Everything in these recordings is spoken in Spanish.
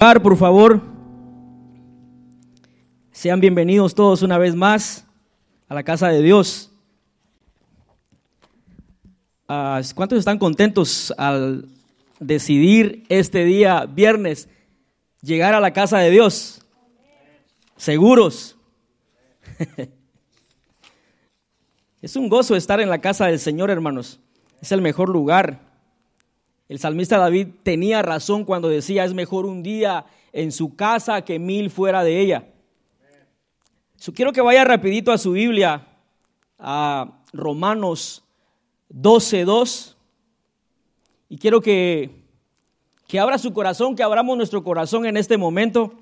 Por favor, sean bienvenidos todos una vez más a la casa de Dios. Ah, ¿Cuántos están contentos al decidir este día, viernes, llegar a la casa de Dios? ¿Seguros? Es un gozo estar en la casa del Señor, hermanos. Es el mejor lugar. El salmista David tenía razón cuando decía, es mejor un día en su casa que mil fuera de ella. quiero que vaya rapidito a su Biblia, a Romanos 12.2. Y quiero que, que abra su corazón, que abramos nuestro corazón en este momento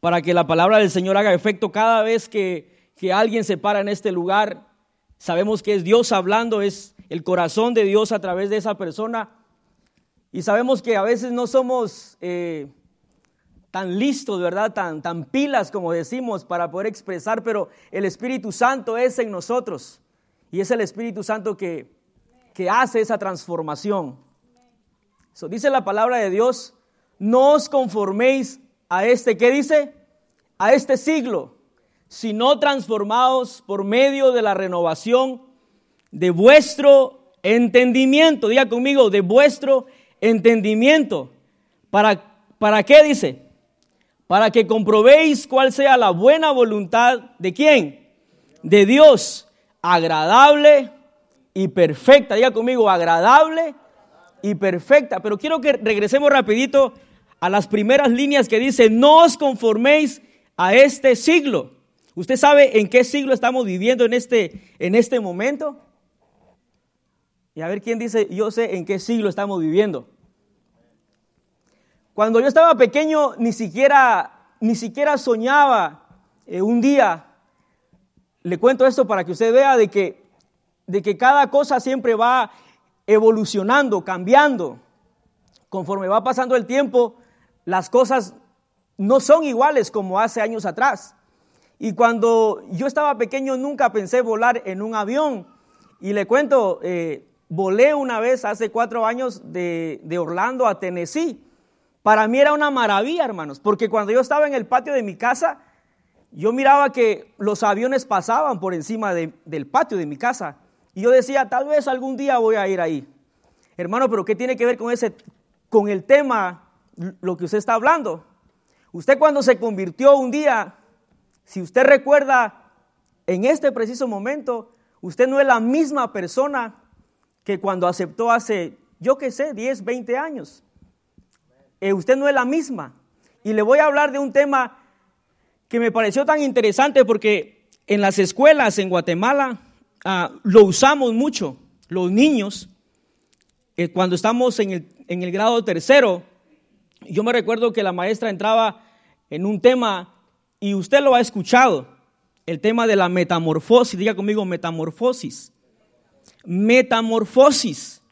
para que la palabra del Señor haga efecto cada vez que, que alguien se para en este lugar. Sabemos que es Dios hablando, es el corazón de Dios a través de esa persona. Y sabemos que a veces no somos eh, tan listos, ¿verdad? Tan, tan pilas como decimos para poder expresar, pero el Espíritu Santo es en nosotros. Y es el Espíritu Santo que, que hace esa transformación. Eso dice la palabra de Dios, no os conforméis a este, ¿qué dice? A este siglo, sino transformados por medio de la renovación de vuestro entendimiento. Diga conmigo, de vuestro entendimiento. ¿Para, ¿Para qué dice? Para que comprobéis cuál sea la buena voluntad de quién? De Dios, agradable y perfecta. Diga conmigo, agradable y perfecta. Pero quiero que regresemos rapidito a las primeras líneas que dice, no os conforméis a este siglo. ¿Usted sabe en qué siglo estamos viviendo en este, en este momento? Y a ver quién dice, yo sé en qué siglo estamos viviendo. Cuando yo estaba pequeño ni siquiera, ni siquiera soñaba eh, un día, le cuento esto para que usted vea de que, de que cada cosa siempre va evolucionando, cambiando. Conforme va pasando el tiempo, las cosas no son iguales como hace años atrás. Y cuando yo estaba pequeño nunca pensé volar en un avión. Y le cuento, eh, volé una vez hace cuatro años de, de Orlando a Tennessee. Para mí era una maravilla, hermanos, porque cuando yo estaba en el patio de mi casa, yo miraba que los aviones pasaban por encima del patio de mi casa. Y yo decía, tal vez algún día voy a ir ahí. Hermano, pero ¿qué tiene que ver con, ese, con el tema, lo que usted está hablando? Usted cuando se convirtió un día, si usted recuerda, en este preciso momento, usted no es la misma persona que cuando aceptó hace, yo qué sé, 10, 20 años. Eh, usted no es la misma. Y le voy a hablar de un tema que me pareció tan interesante porque en las escuelas en Guatemala ah, lo usamos mucho. Los niños, eh, cuando estamos en el, en el grado tercero, yo me recuerdo que la maestra entraba en un tema y usted lo ha escuchado, el tema de la metamorfosis, diga conmigo metamorfosis. Metamorfosis.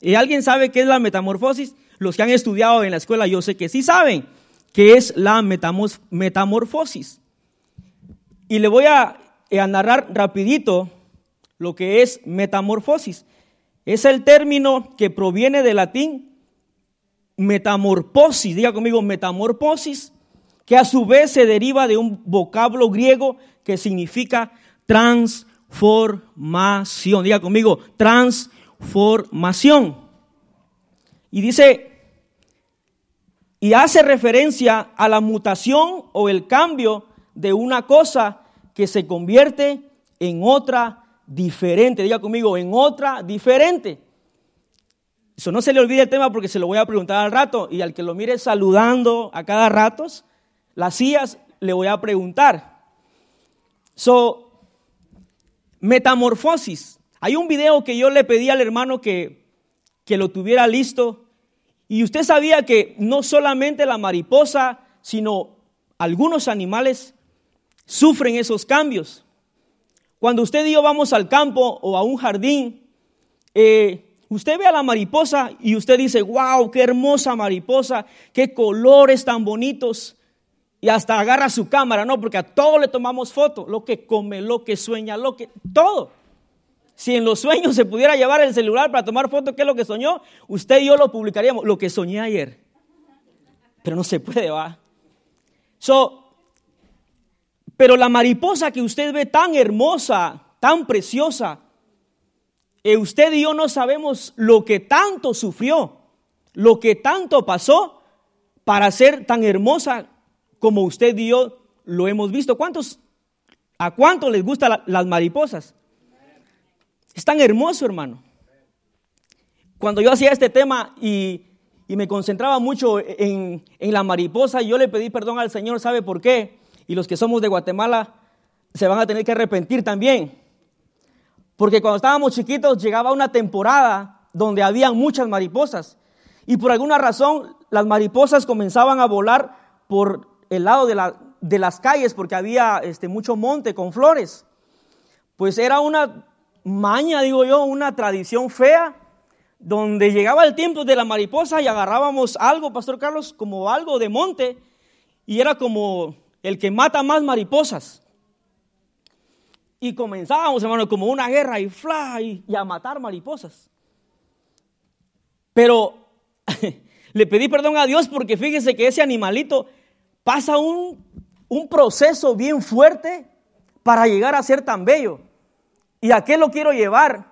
¿Y alguien sabe qué es la metamorfosis? Los que han estudiado en la escuela yo sé que sí saben que es la metamorfosis. Y le voy a, eh, a narrar rapidito lo que es metamorfosis. Es el término que proviene del latín metamorfosis, diga conmigo metamorfosis, que a su vez se deriva de un vocablo griego que significa transformación. Diga conmigo, transformación. Y dice y hace referencia a la mutación o el cambio de una cosa que se convierte en otra diferente. Diga conmigo, en otra diferente. Eso no se le olvide el tema porque se lo voy a preguntar al rato. Y al que lo mire saludando a cada rato, las sillas le voy a preguntar. So, metamorfosis. Hay un video que yo le pedí al hermano que, que lo tuviera listo y usted sabía que no solamente la mariposa, sino algunos animales sufren esos cambios. Cuando usted y yo vamos al campo o a un jardín, eh, usted ve a la mariposa y usted dice, wow, qué hermosa mariposa, qué colores tan bonitos. Y hasta agarra su cámara, ¿no? Porque a todo le tomamos foto, lo que come, lo que sueña, lo que, todo. Si en los sueños se pudiera llevar el celular para tomar fotos, ¿qué es lo que soñó? Usted y yo lo publicaríamos, lo que soñé ayer. pero no se puede, va. Pero la mariposa que usted ve tan hermosa, tan preciosa, eh, usted y yo no sabemos lo que tanto sufrió, lo que tanto pasó para ser tan hermosa como usted y yo lo hemos visto. ¿Cuántos, ¿A cuánto les gustan las mariposas? Es tan hermoso, hermano. Cuando yo hacía este tema y, me concentraba mucho en, la mariposa, yo le pedí perdón al Señor, ¿sabe por qué? Y los que somos de Guatemala se van a tener que arrepentir también. Porque cuando estábamos chiquitos llegaba una temporada donde había muchas mariposas. Y por alguna razón las mariposas comenzaban a volar por el lado de, la, de las calles porque había este, mucho monte con flores. Pues era una maña, digo yo, una tradición fea, donde llegaba el tiempo de la mariposa y agarrábamos algo, Pastor Carlos, como algo de monte, y era como el que mata más mariposas. Y comenzábamos, hermano, como una guerra y fly y a matar mariposas. Pero le pedí perdón a Dios porque fíjese que ese animalito pasa un, un proceso bien fuerte para llegar a ser tan bello. ¿Y a qué lo quiero llevar?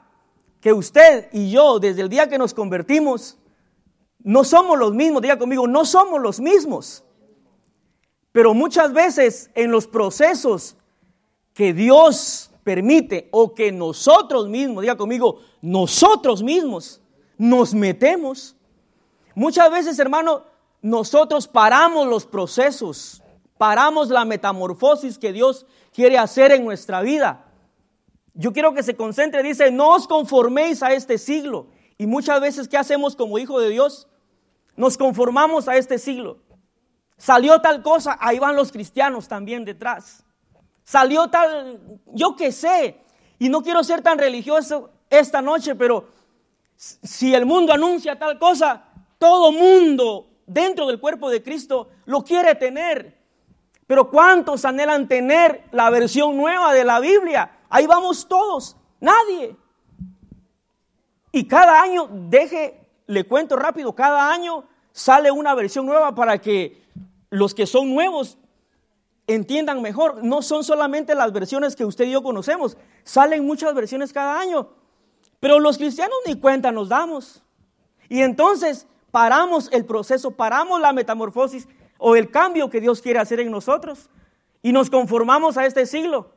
Que usted y yo, desde el día que nos convertimos, no somos los mismos, diga conmigo, no somos los mismos. Pero muchas veces en los procesos que Dios permite o que nosotros mismos, diga conmigo, nosotros mismos nos metemos, muchas veces, hermano, nosotros paramos los procesos, paramos la metamorfosis que Dios quiere hacer en nuestra vida. Yo quiero que se concentre, dice, no os conforméis a este siglo. Y muchas veces, ¿qué hacemos como hijo de Dios? Nos conformamos a este siglo. Salió tal cosa, ahí van los cristianos también detrás. Salió tal, yo qué sé, y no quiero ser tan religioso esta noche, pero si el mundo anuncia tal cosa, todo mundo dentro del cuerpo de Cristo lo quiere tener. Pero ¿cuántos anhelan tener la versión nueva de la Biblia? Ahí vamos todos, nadie. Y cada año, deje, le cuento rápido, cada año sale una versión nueva para que los que son nuevos entiendan mejor. No son solamente las versiones que usted y yo conocemos, salen muchas versiones cada año. Pero los cristianos ni cuenta nos damos. Y entonces paramos el proceso, paramos la metamorfosis o el cambio que Dios quiere hacer en nosotros y nos conformamos a este siglo.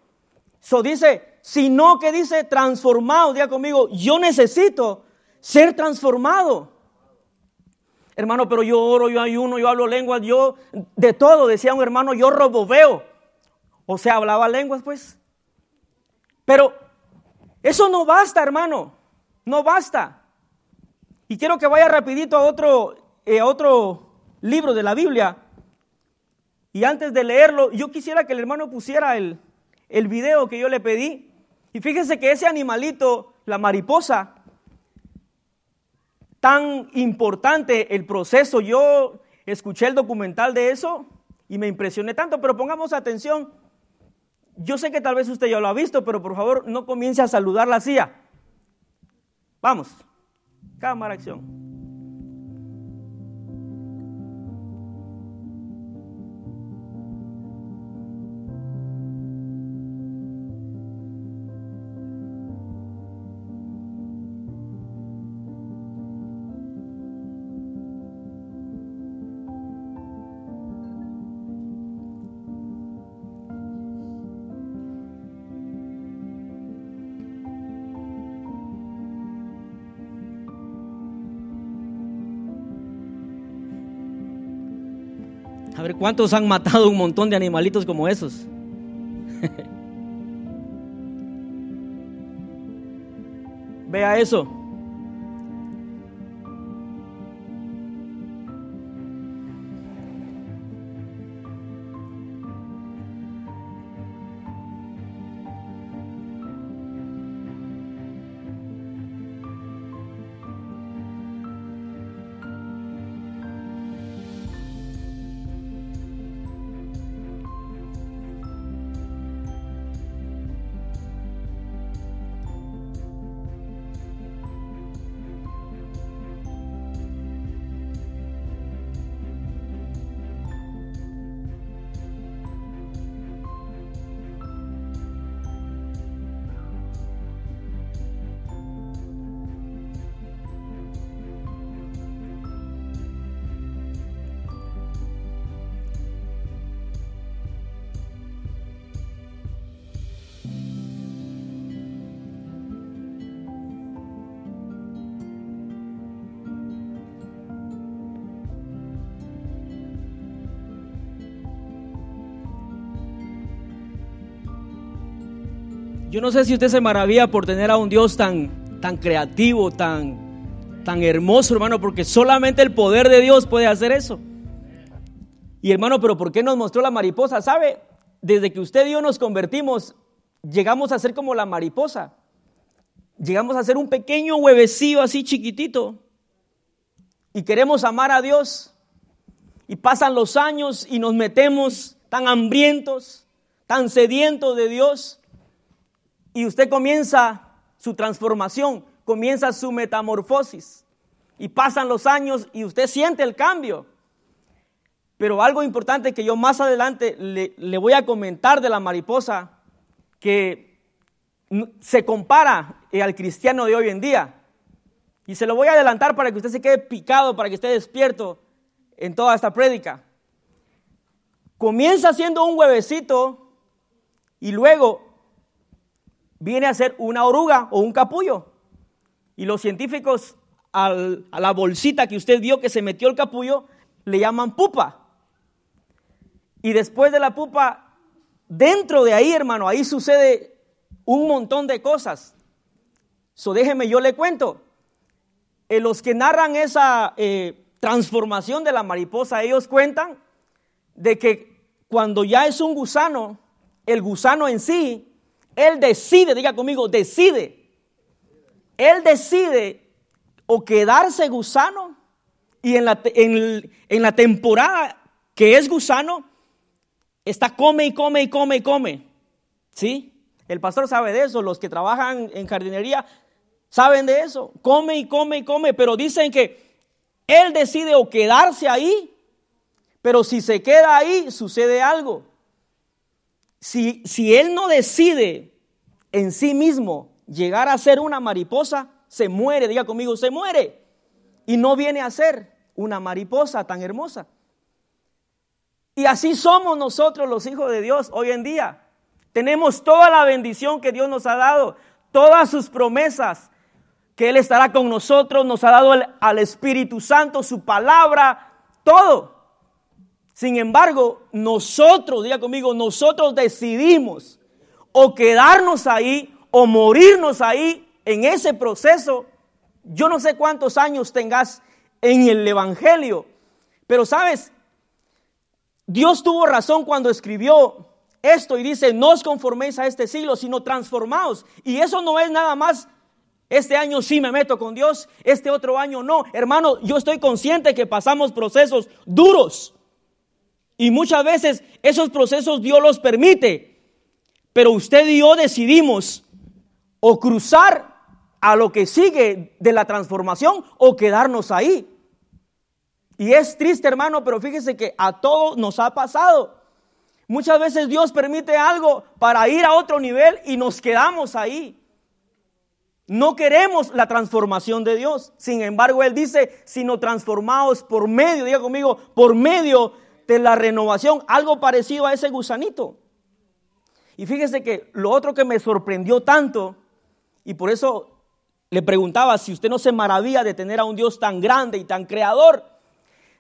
So dice, sino que dice transformado, diga conmigo, yo necesito ser transformado. Hermano, pero yo oro, yo ayuno, yo hablo lenguas, yo de todo, decía un hermano, yo roboveo. O sea, hablaba lenguas, pues. Pero eso no basta, hermano, no basta. Y quiero que vaya rapidito a otro, eh, a otro libro de la Biblia. Y antes de leerlo, yo quisiera que el hermano pusiera el, el video que yo le pedí. Y fíjese que ese animalito, la mariposa, tan importante el proceso, yo escuché el documental de eso y me impresioné tanto, pero pongamos atención. Yo sé que tal vez usted ya lo ha visto, pero por favor no comience a saludar la silla. Vamos, cámara acción. ¿Cuántos han matado un montón de animalitos como esos? Vea eso. No sé si usted se maravilla por tener a un Dios tan, tan creativo, tan, tan hermoso, hermano, porque solamente el poder de Dios puede hacer eso. Y hermano, pero ¿por qué nos mostró la mariposa? ¿Sabe? Desde que usted y yo nos convertimos, llegamos a ser como la mariposa. Llegamos a ser un pequeño huevecillo así chiquitito. Y queremos amar a Dios. Y pasan los años y nos metemos tan hambrientos, tan sedientos de Dios y usted comienza su transformación, comienza su metamorfosis. Y pasan los años y usted siente el cambio. Pero algo importante que yo más adelante le, voy a comentar de la mariposa, que se compara eh, al cristiano de hoy en día. Y se lo voy a adelantar para que usted se quede picado, para que esté despierto en toda esta prédica. Comienza siendo un huevecito y luego viene a ser una oruga o un capullo. Y los científicos a la bolsita que usted vio que se metió el capullo le llaman pupa. Y después de la pupa, dentro de ahí, hermano, ahí sucede un montón de cosas. So déjeme, yo le cuento. Eh, los que narran esa eh, transformación de la mariposa, ellos cuentan de que cuando ya es un gusano, el gusano en sí él decide, diga conmigo, decide. Él decide o quedarse gusano y en la, temporada que es gusano, está come y come y come y come. ¿Sí? El pastor sabe de eso, los que trabajan en jardinería saben de eso. Come y come y come, pero dicen que él decide o quedarse ahí, pero si se queda ahí, sucede algo. Si, él no decide en sí mismo llegar a ser una mariposa, se muere, diga conmigo, se muere. Y no viene a ser una mariposa tan hermosa. Y así somos nosotros los hijos de Dios hoy en día. Tenemos toda la bendición que Dios nos ha dado, todas sus promesas, que Él estará con nosotros, nos ha dado al Espíritu Santo, su palabra, todo. Sin embargo, nosotros, diga conmigo, nosotros decidimos o quedarnos ahí o morirnos ahí en ese proceso. Yo no sé cuántos años tengas en el Evangelio, pero sabes, Dios tuvo razón cuando escribió esto y dice, no os conforméis a este siglo, sino transformaos. Y eso no es nada más, este año sí me meto con Dios, este otro año no. Hermano, yo estoy consciente que pasamos procesos duros. Y muchas veces esos procesos Dios los permite. Pero usted y yo decidimos o cruzar a lo que sigue de la transformación o quedarnos ahí. Y es triste, hermano, pero fíjese que a todos nos ha pasado. Muchas veces Dios permite algo para ir a otro nivel y nos quedamos ahí. No queremos la transformación de Dios. Sin embargo, Él dice, sino transformados por medio, diga conmigo, por medio de la renovación, algo parecido a ese gusanito. Y fíjese que lo otro que me sorprendió tanto, y por eso le preguntaba si usted no se maravilla de tener a un Dios tan grande y tan creador,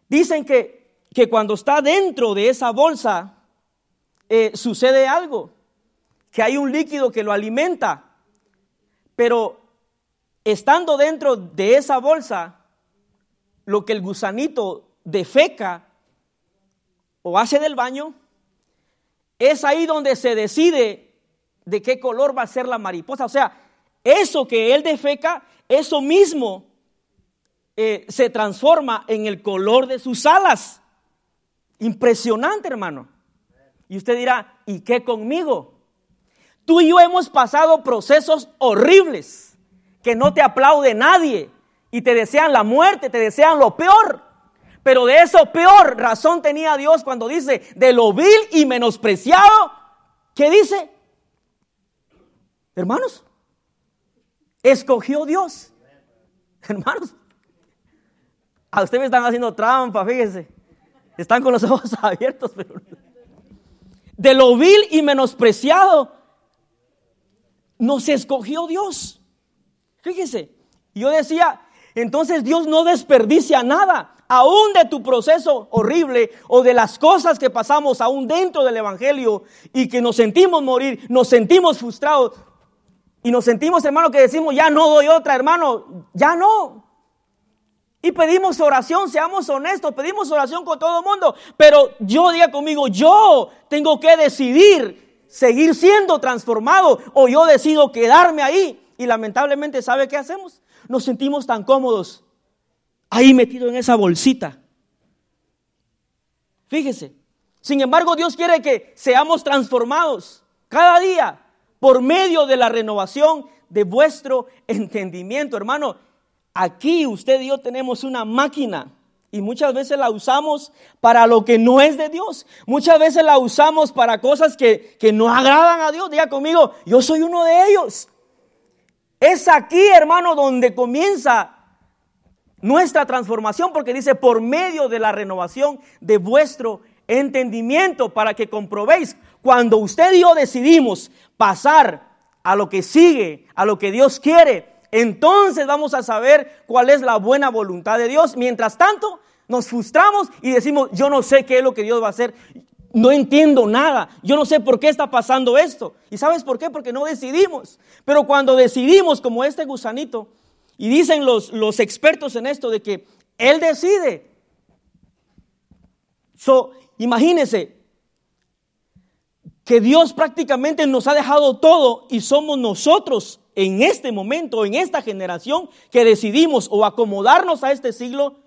dicen que, que cuando está dentro de esa bolsa eh, sucede algo, que hay un líquido que lo alimenta, pero estando dentro de esa bolsa, lo que el gusanito defeca o hace del baño, es ahí donde se decide de qué color va a ser la mariposa. O sea, eso que él defeca, eso mismo eh, se transforma en el color de sus alas. Impresionante, hermano. Y usted dirá, ¿y qué conmigo? Tú y yo hemos pasado procesos horribles que no te aplaude nadie y te desean la muerte, te desean lo peor. Pero de eso peor razón tenía Dios cuando dice, de lo vil y menospreciado, ¿qué dice? Hermanos, escogió Dios. Hermanos, a ustedes están haciendo trampa, fíjense. Están con los ojos abiertos, pero de lo vil y menospreciado nos escogió Dios. Fíjese, yo decía, entonces Dios no desperdicia nada aún de tu proceso horrible o de las cosas que pasamos aún dentro del Evangelio y que nos sentimos morir, nos sentimos frustrados, Y nos sentimos, hermano, que decimos, ya no doy otra, hermano, ya no. Y pedimos oración, seamos honestos, pedimos oración con todo el mundo. Pero yo diga conmigo, yo tengo que decidir seguir siendo transformado o yo decido quedarme ahí. Y lamentablemente, ¿sabe qué hacemos? Nos sentimos tan cómodos ahí metido en esa bolsita. Fíjese. Sin embargo, Dios quiere que seamos transformados cada día por medio de la renovación de vuestro entendimiento, hermano. Aquí usted y yo tenemos una máquina y muchas veces la usamos para lo que no es de Dios. Muchas veces la usamos para cosas que, que no agradan a Dios. Diga conmigo, yo soy uno de ellos. Es aquí, hermano, donde comienza nuestra transformación, porque dice, por medio de la renovación de vuestro entendimiento, para que comprobéis, cuando usted y yo decidimos pasar a lo que sigue, a lo que Dios quiere, entonces vamos a saber cuál es la buena voluntad de Dios. Mientras tanto, nos frustramos y decimos, yo no sé qué es lo que Dios va a hacer. No entiendo nada. Yo no sé por qué está pasando esto. ¿Y sabes por qué? Porque no decidimos. Pero cuando decidimos como este gusanito, y dicen los, los expertos en esto de que Él decide. So, imagínense que Dios prácticamente nos ha dejado todo y somos nosotros en este momento, en esta generación, que decidimos o acomodarnos a este siglo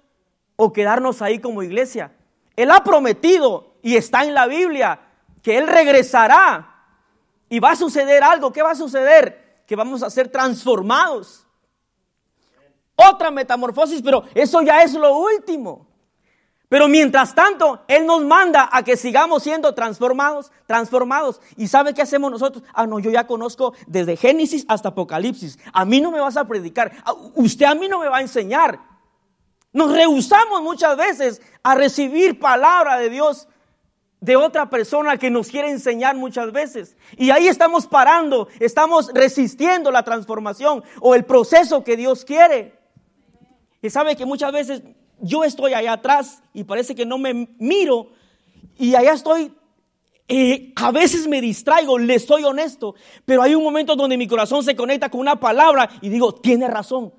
o quedarnos ahí como iglesia. Él ha prometido y está en la Biblia que Él regresará y va a suceder algo. ¿Qué va a suceder? Que vamos a ser transformados. Otra metamorfosis, pero eso ya es lo último. Pero mientras tanto, Él nos manda a que sigamos siendo transformados, transformados. ¿Y sabe qué hacemos nosotros? Ah, no, yo ya conozco desde Génesis hasta Apocalipsis. A mí no me vas a predicar. Usted a mí no me va a enseñar. Nos rehusamos muchas veces a recibir palabra de Dios de otra persona que nos quiere enseñar muchas veces. Y ahí estamos parando, estamos resistiendo la transformación o el proceso que Dios quiere. Sabe que muchas veces yo estoy allá atrás y parece que no me miro y allá estoy. Eh, a veces me distraigo, le soy honesto, pero hay un momento donde mi corazón se conecta con una palabra y digo, tiene razón.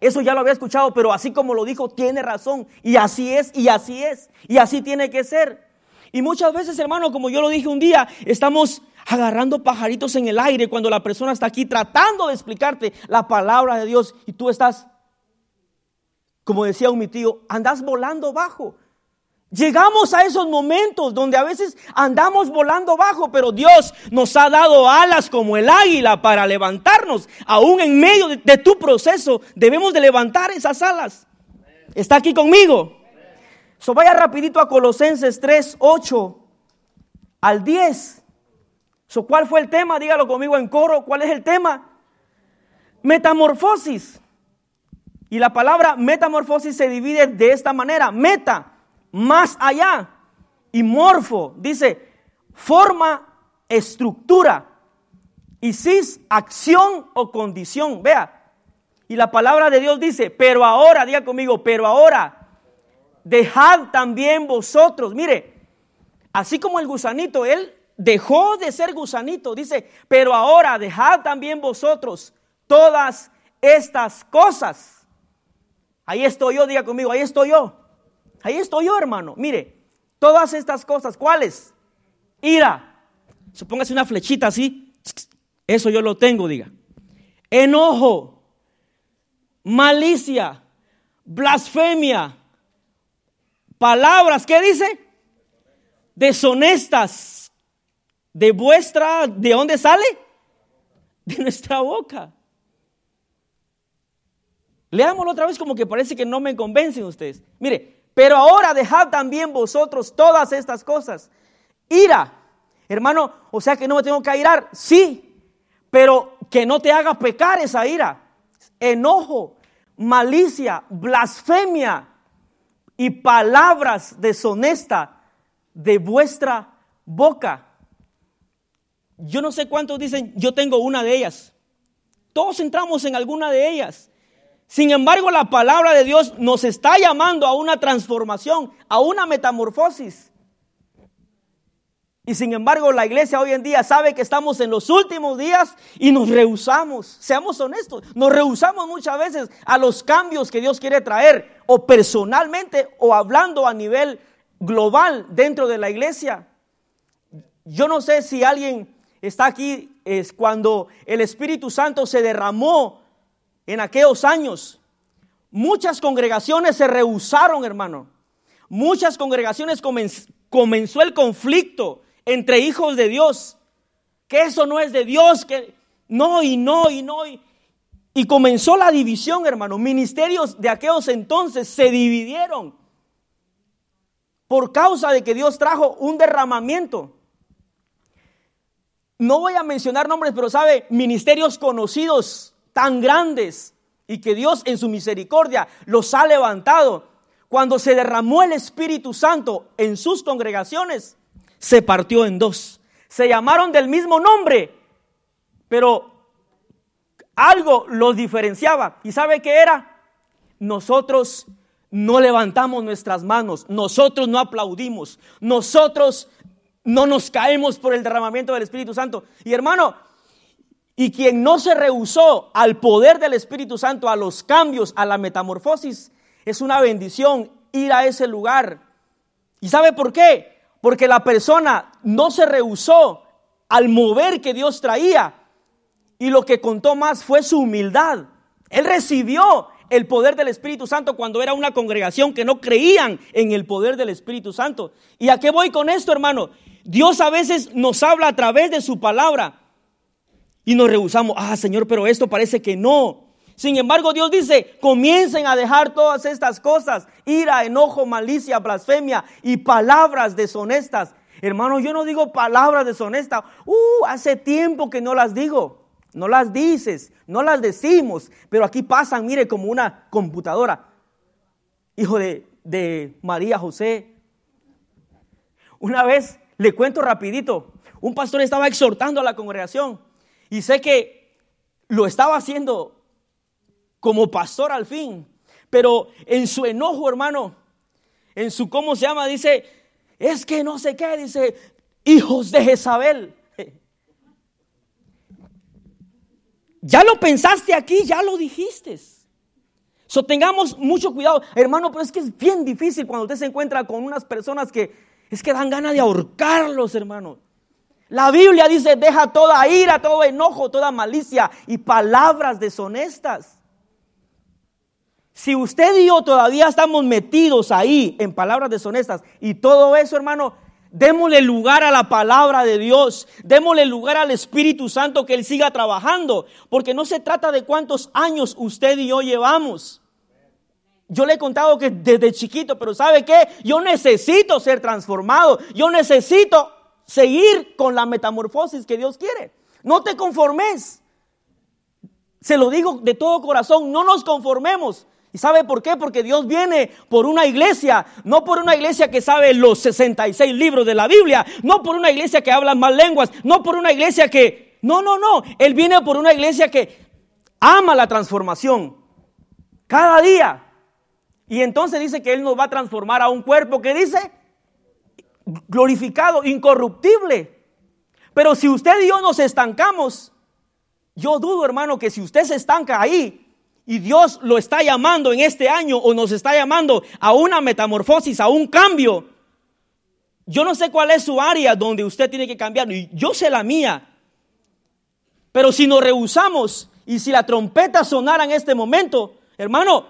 Eso ya lo había escuchado, pero así como lo dijo, tiene razón. Y así es, y así es, y así tiene que ser. Y muchas veces, hermano, como yo lo dije un día, estamos agarrando pajaritos en el aire cuando la persona está aquí tratando de explicarte la palabra de Dios y tú estás como decía un mi tío, andas volando bajo. Llegamos a esos momentos donde a veces andamos volando bajo, pero Dios nos ha dado alas como el águila para levantarnos. Aún en medio de, tu proceso debemos de levantar esas alas. ¿Está aquí conmigo? So vaya rapidito a Colosenses 3, 8 al 10. So, ¿Cuál fue el tema? Dígalo conmigo en coro. ¿Cuál es el tema? Metamorfosis. Y la palabra metamorfosis se divide de esta manera. Meta, más allá. Y morfo, dice, forma, estructura. Y cis, acción o condición. Vea. Y la palabra de Dios dice, pero ahora, diga conmigo, pero ahora, dejad también vosotros. Mire, así como el gusanito, él dejó de ser gusanito. Dice, pero ahora dejad también vosotros todas estas cosas Ahí estoy yo, diga conmigo, ahí estoy yo. Ahí estoy yo, hermano. Mire, todas estas cosas, ¿cuáles? Ira. Supóngase una flechita así. Eso yo lo tengo, diga. Enojo, malicia, blasfemia, palabras, ¿qué dice? Deshonestas. De vuestra, ¿de dónde sale? De nuestra boca. Leámoslo otra vez como que parece que no me convencen ustedes. Mire, pero ahora dejad también vosotros todas estas cosas. Ira, hermano, o sea que no me tengo que airar, sí, pero que no te haga pecar esa ira. Enojo, malicia, blasfemia y palabras deshonestas de vuestra boca. Yo no sé cuántos dicen, yo tengo una de ellas. Todos entramos en alguna de ellas. Sin embargo, la palabra de Dios nos está llamando a una transformación, a una metamorfosis. Y sin embargo, la iglesia hoy en día sabe que estamos en los últimos días y nos rehusamos. Seamos honestos, nos rehusamos muchas veces a los cambios que Dios quiere traer, o personalmente, o hablando a nivel global dentro de la iglesia. Yo no sé si alguien está aquí, es cuando el Espíritu Santo se derramó en aquellos años. Muchas congregaciones se rehusaron, hermano. Muchas congregaciones comenzó el conflicto entre hijos de Dios, que eso no es de Dios, que no y no y no. Y, comenzó la división, hermano. Ministerios de aquellos entonces se dividieron por causa de que Dios trajo un derramamiento. No voy a mencionar nombres, pero sabe, ministerios conocidos tan grandes y que Dios en su misericordia los ha levantado. Cuando se derramó el Espíritu Santo en sus congregaciones, se partió en dos. Se llamaron del mismo nombre, pero algo los diferenciaba. ¿Y sabe qué era? Nosotros no levantamos nuestras manos, nosotros no aplaudimos, nosotros no nos caemos por el derramamiento del Espíritu Santo. Y hermano, y quien no se rehusó al poder del Espíritu Santo, a los cambios, a la metamorfosis, es una bendición ir a ese lugar. ¿Y sabe por qué? porque la persona no se rehusó al mover que Dios traía. Y lo que contó más fue su humildad. Él recibió el poder del Espíritu Santo cuando era una congregación que no creían en el poder del Espíritu Santo. ¿Y a qué voy con esto, hermano? Dios a veces nos habla a través de su palabra y nos rehusamos. Ah, Señor, pero esto parece que no. Sin embargo, Dios dice, comiencen a dejar todas estas cosas, ira, enojo, malicia, blasfemia y palabras deshonestas. Hermano, yo no digo palabras deshonestas. Uh, hace tiempo que no las digo. No las dices, no las decimos, pero aquí pasan, mire, como una computadora. Hijo de, de María José. Una vez, le cuento rapidito, un pastor estaba exhortando a la congregación y sé que lo estaba haciendo como pastor al fin. Pero en su enojo, hermano, en su cómo se llama, dice, es que no sé qué, dice, hijos de Jezabel. Ya lo pensaste aquí, ya lo dijiste. So, tengamos mucho cuidado, hermano, pero es que es bien difícil cuando usted se encuentra con unas personas que es que dan ganas de ahorcarlos, hermano. La Biblia dice, deja toda ira, todo enojo, toda malicia y palabras deshonestas. Si usted y yo todavía estamos metidos ahí en palabras deshonestas y todo eso, hermano, démosle lugar a la palabra de Dios, démosle lugar al Espíritu Santo que Él siga trabajando, porque no se trata de cuántos años usted y yo llevamos. Yo le he contado que desde chiquito, pero ¿sabe qué? Yo necesito ser transformado, yo necesito seguir con la metamorfosis que Dios quiere. No te conformes. Se lo digo de todo corazón, no nos conformemos. ¿Y sabe por qué? Porque Dios viene por una iglesia, no por una iglesia que sabe los 66 libros de la Biblia, no por una iglesia que habla más lenguas, no por una iglesia que... No, no, no. Él viene por una iglesia que ama la transformación cada día. Y entonces dice que Él nos va a transformar a un cuerpo que dice glorificado, incorruptible. Pero si usted y yo nos estancamos, yo dudo, hermano, que si usted se estanca ahí, y Dios lo está llamando en este año o nos está llamando a una metamorfosis, a un cambio. Yo no sé cuál es su área donde usted tiene que cambiar. Yo sé la mía. Pero si nos rehusamos y si la trompeta sonara en este momento, hermano,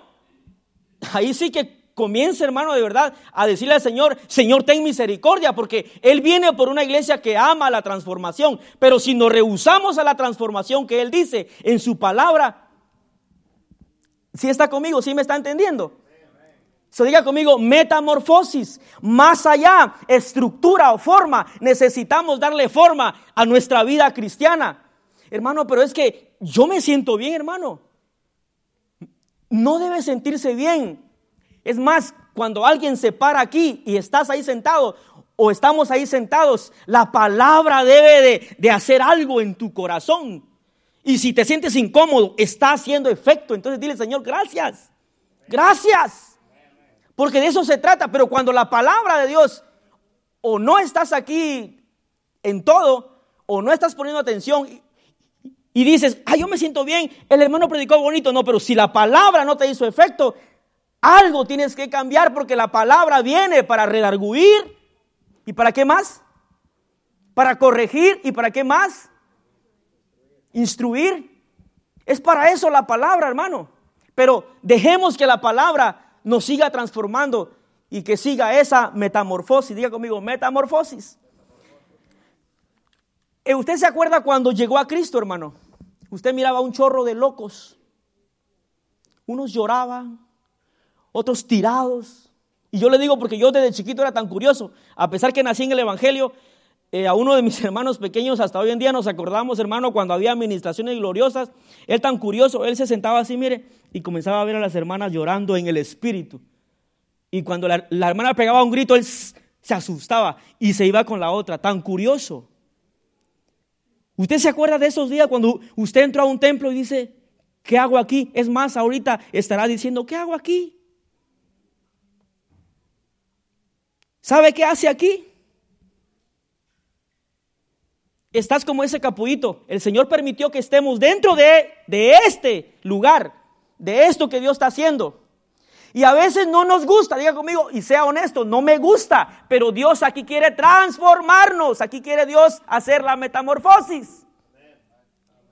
ahí sí que comience, hermano, de verdad, a decirle al Señor, Señor, ten misericordia, porque Él viene por una iglesia que ama la transformación. Pero si nos rehusamos a la transformación que Él dice en su palabra, si está conmigo? ¿Sí me está entendiendo? Se diga conmigo, metamorfosis, más allá, estructura o forma. Necesitamos darle forma a nuestra vida cristiana. Hermano, pero es que yo me siento bien, hermano. No debe sentirse bien. Es más, cuando alguien se para aquí y estás ahí sentado o estamos ahí sentados, la palabra debe de, de hacer algo en tu corazón. Y si te sientes incómodo, está haciendo efecto. Entonces dile, Señor, gracias. Gracias. Porque de eso se trata. Pero cuando la palabra de Dios, o no estás aquí en todo o no estás poniendo atención y, dices, ah, yo me siento bien, el hermano predicó bonito. No, pero si la palabra no te hizo efecto, algo tienes que cambiar porque la palabra viene para redarguir. ¿Y para qué más? Para corregir. ¿Y para qué más? Instruir. Es para eso la palabra, hermano. Pero dejemos que la palabra nos siga transformando y que siga esa metamorfosis. Diga conmigo, metamorfosis. Eh, ¿Usted se acuerda cuando llegó a Cristo, hermano? Usted miraba un chorro de locos. Unos lloraban, otros tirados. Y yo le digo porque yo desde chiquito era tan curioso, a pesar que nací en el Evangelio, eh, a uno de mis hermanos pequeños, hasta hoy en día nos acordamos, hermano, cuando había administraciones gloriosas, él tan curioso, él se sentaba así, mire, y comenzaba a ver a las hermanas llorando en el espíritu. Y cuando la, la hermana pegaba un grito, él se asustaba y se iba con la otra, tan curioso. ¿Usted se acuerda de esos días cuando usted entró a un templo y dice, ¿qué hago aquí? Es más, ahorita estará diciendo, ¿qué hago aquí? ¿Sabe qué hace aquí? Estás como ese capullito. El Señor permitió que estemos dentro de, de este lugar, de esto que Dios está haciendo. Y a veces no nos gusta, diga conmigo, y sea honesto, no me gusta, pero Dios aquí quiere transformarnos, aquí quiere Dios hacer la metamorfosis.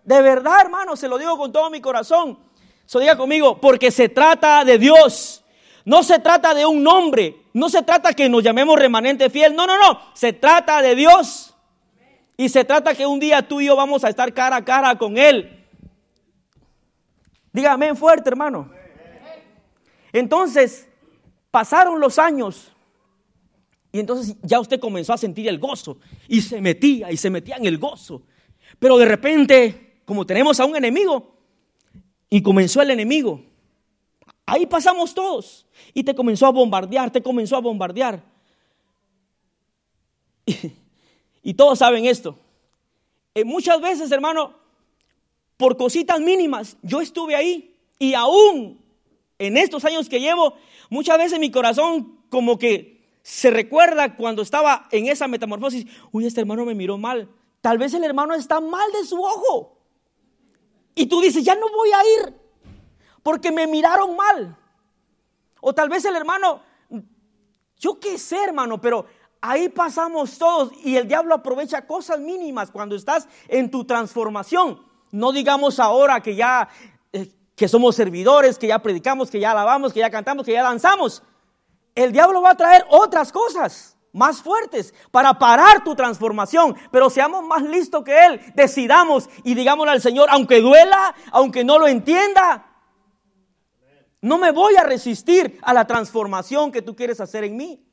De verdad, hermano, se lo digo con todo mi corazón. So diga conmigo, porque se trata de Dios. No se trata de un nombre, no se trata que nos llamemos remanente fiel, no, no, no, se trata de Dios. Y se trata que un día tú y yo vamos a estar cara a cara con Él. Dígame fuerte, hermano. Entonces, pasaron los años y entonces ya usted comenzó a sentir el gozo y se metía y se metía en el gozo. Pero de repente, como tenemos a un enemigo, y comenzó el enemigo, ahí pasamos todos y te comenzó a bombardear, te comenzó a bombardear. Y, todos saben esto. Eh, muchas veces, hermano, por cositas mínimas, yo estuve ahí y aún en estos años que llevo, muchas veces mi corazón como que se recuerda cuando estaba en esa metamorfosis, uy, este hermano me miró mal. Tal vez el hermano está mal de su ojo. Y tú dices, ya no voy a ir porque me miraron mal. O tal vez el hermano, yo qué sé, hermano, pero ahí pasamos todos y el diablo aprovecha cosas mínimas cuando estás en tu transformación. No digamos ahora que ya que somos servidores, que ya predicamos, que ya alabamos, que ya cantamos, que ya danzamos. El diablo va a traer otras cosas más fuertes para parar tu transformación, pero seamos más listos que Él, decidamos y digámosle al Señor, aunque duela, aunque no lo entienda, no me voy a resistir a la transformación que tú quieres hacer en mí.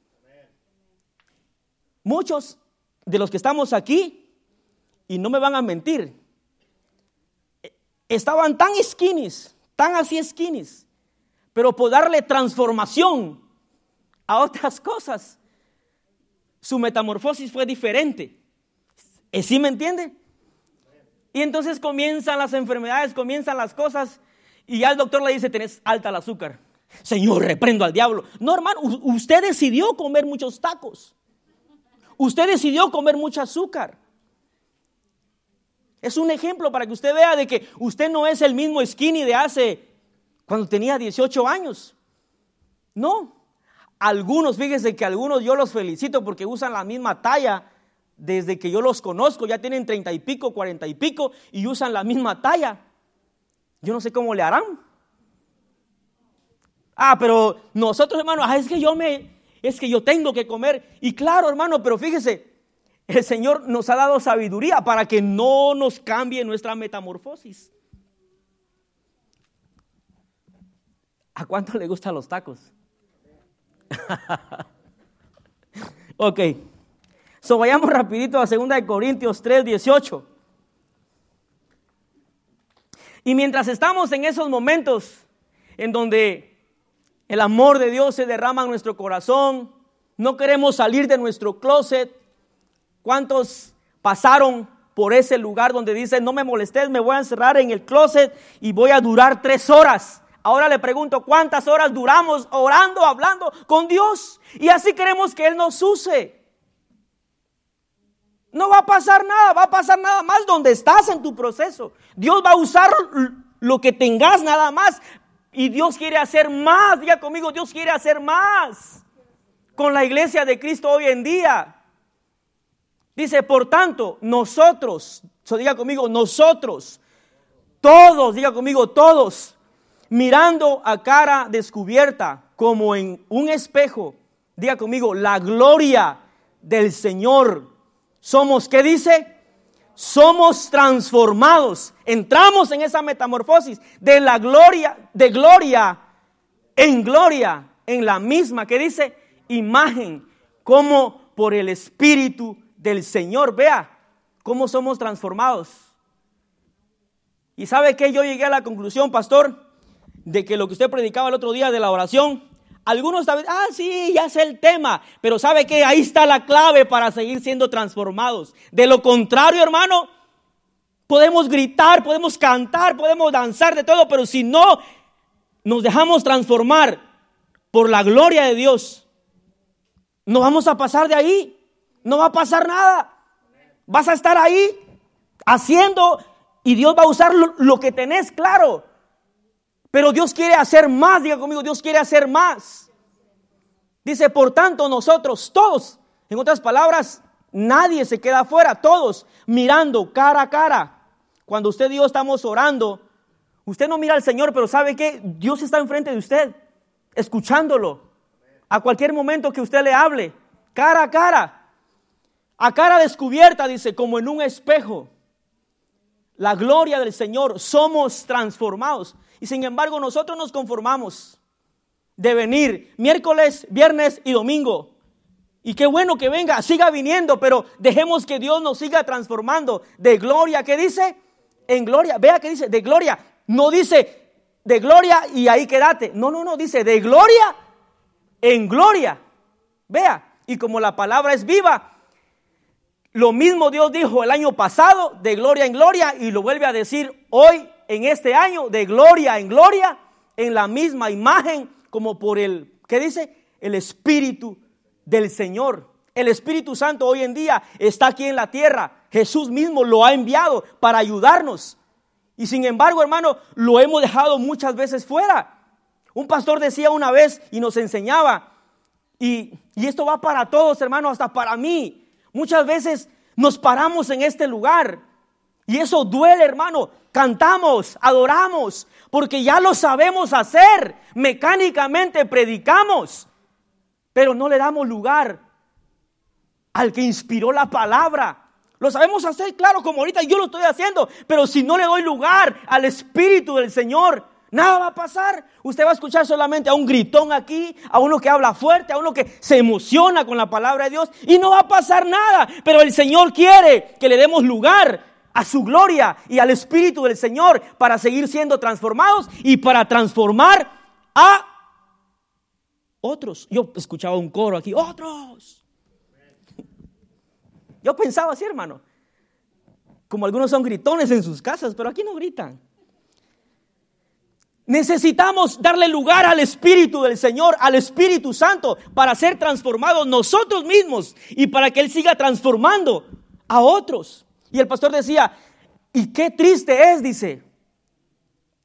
Muchos de los que estamos aquí, y no me van a mentir, estaban tan skinnies, tan así skinnies, pero por darle transformación a otras cosas, su metamorfosis fue diferente. ¿Sí me entiende? Y entonces comienzan las enfermedades, comienzan las cosas, y ya el doctor le dice, tenés alta el azúcar. Señor, reprendo al diablo. No, hermano, usted decidió comer muchos tacos. Usted decidió comer mucho azúcar. Es un ejemplo para que usted vea de que usted no es el mismo skinny de hace cuando tenía 18 años. No. Algunos, fíjense que algunos yo los felicito porque usan la misma talla desde que yo los conozco. Ya tienen 30 y pico, 40 y pico y usan la misma talla. Yo no sé cómo le harán. Ah, pero nosotros, hermanos, ah, es que yo me, es que yo tengo que comer. Y claro, hermano, pero fíjese, el Señor nos ha dado sabiduría para que no nos cambie nuestra metamorfosis. ¿A cuánto le gustan los tacos? ok. So vayamos rapidito a 2 Corintios 3, 18. Y mientras estamos en esos momentos en donde el amor de Dios se derrama en nuestro corazón, no queremos salir de nuestro closet, ¿Cuántos pasaron por ese lugar donde dicen, no me molestes, me voy a encerrar en el closet y voy a durar tres horas? Ahora le pregunto, ¿cuántas horas duramos orando, hablando con Dios? Y así queremos que Él nos use. No va a pasar nada, va a pasar nada más donde estás en tu proceso. Dios va a usar lo que tengas nada más. Y Dios quiere hacer más. Diga conmigo, Dios quiere hacer más con la iglesia de Cristo hoy en día. Dice, por tanto, nosotros, so diga conmigo, nosotros, todos, diga conmigo, todos, mirando a cara descubierta como en un espejo, diga conmigo, la gloria del Señor. Somos, ¿qué dice? Somos transformados. Entramos en esa metamorfosis de la gloria, de gloria en gloria, en la misma, que dice, imagen, como por el Espíritu del Señor. Vea cómo somos transformados. Y sabe que yo llegué a la conclusión, pastor, de que lo que usted predicaba el otro día de la oración, algunos saben, ah, sí, ya sé el tema, pero sabe que ahí está la clave para seguir siendo transformados. De lo contrario, hermano, podemos gritar, podemos cantar, podemos danzar de todo, pero si no nos dejamos transformar por la gloria de Dios, no vamos a pasar de ahí. No va a pasar nada. Vas a estar ahí haciendo y Dios va a usar lo, que tenés claro. Pero Dios quiere hacer más, diga conmigo, Dios quiere hacer más. Dice, por tanto, nosotros todos, en otras palabras, nadie se queda afuera, todos mirando cara a cara. Cuando usted y yo estamos orando, usted no mira al Señor, pero sabe que Dios está enfrente de usted, escuchándolo. A cualquier momento que usted le hable, cara a cara. A cara descubierta, dice, como en un espejo. La gloria del Señor, somos transformados. Y sin embargo, nosotros nos conformamos de venir miércoles, viernes y domingo. Y qué bueno que venga, siga viniendo, pero dejemos que Dios nos siga transformando de gloria. ¿Qué dice? En gloria. Vea que dice, de gloria. No dice de gloria y ahí quédate. No, no, no, dice de gloria en gloria. Vea, y como la palabra es viva, lo mismo Dios dijo el año pasado, de gloria en gloria, y lo vuelve a decir hoy, en este año, de gloria en gloria, en la misma imagen, como por el, ¿qué dice? El Espíritu del Señor. El Espíritu Santo hoy en día está aquí en la tierra. Jesús mismo lo ha enviado para ayudarnos. Y sin embargo, hermano, lo hemos dejado muchas veces fuera. Un pastor decía una vez y nos enseñaba, y, y esto va para todos, hermano, hasta para mí. Muchas veces nos paramos en este lugar y eso duele, hermano. Cantamos, adoramos, porque ya lo sabemos hacer. Mecánicamente predicamos, pero no le damos lugar al que inspiró la palabra. Lo sabemos hacer, claro, como ahorita yo lo estoy haciendo, pero si no le doy lugar al Espíritu del Señor, Nada va a pasar. Usted va a escuchar solamente a un gritón aquí, a uno que habla fuerte, a uno que se emociona con la palabra de Dios y no va a pasar nada. Pero el Señor quiere que le demos lugar a su gloria y al Espíritu del Señor para seguir siendo transformados y para transformar a otros. Yo escuchaba un coro aquí, otros. Yo pensaba así, hermano. Como algunos son gritones en sus casas, pero aquí no gritan. Necesitamos darle lugar al Espíritu del Señor, al Espíritu Santo, para ser transformados nosotros mismos y para que Él siga transformando a otros. Y el pastor decía, y qué triste es, dice,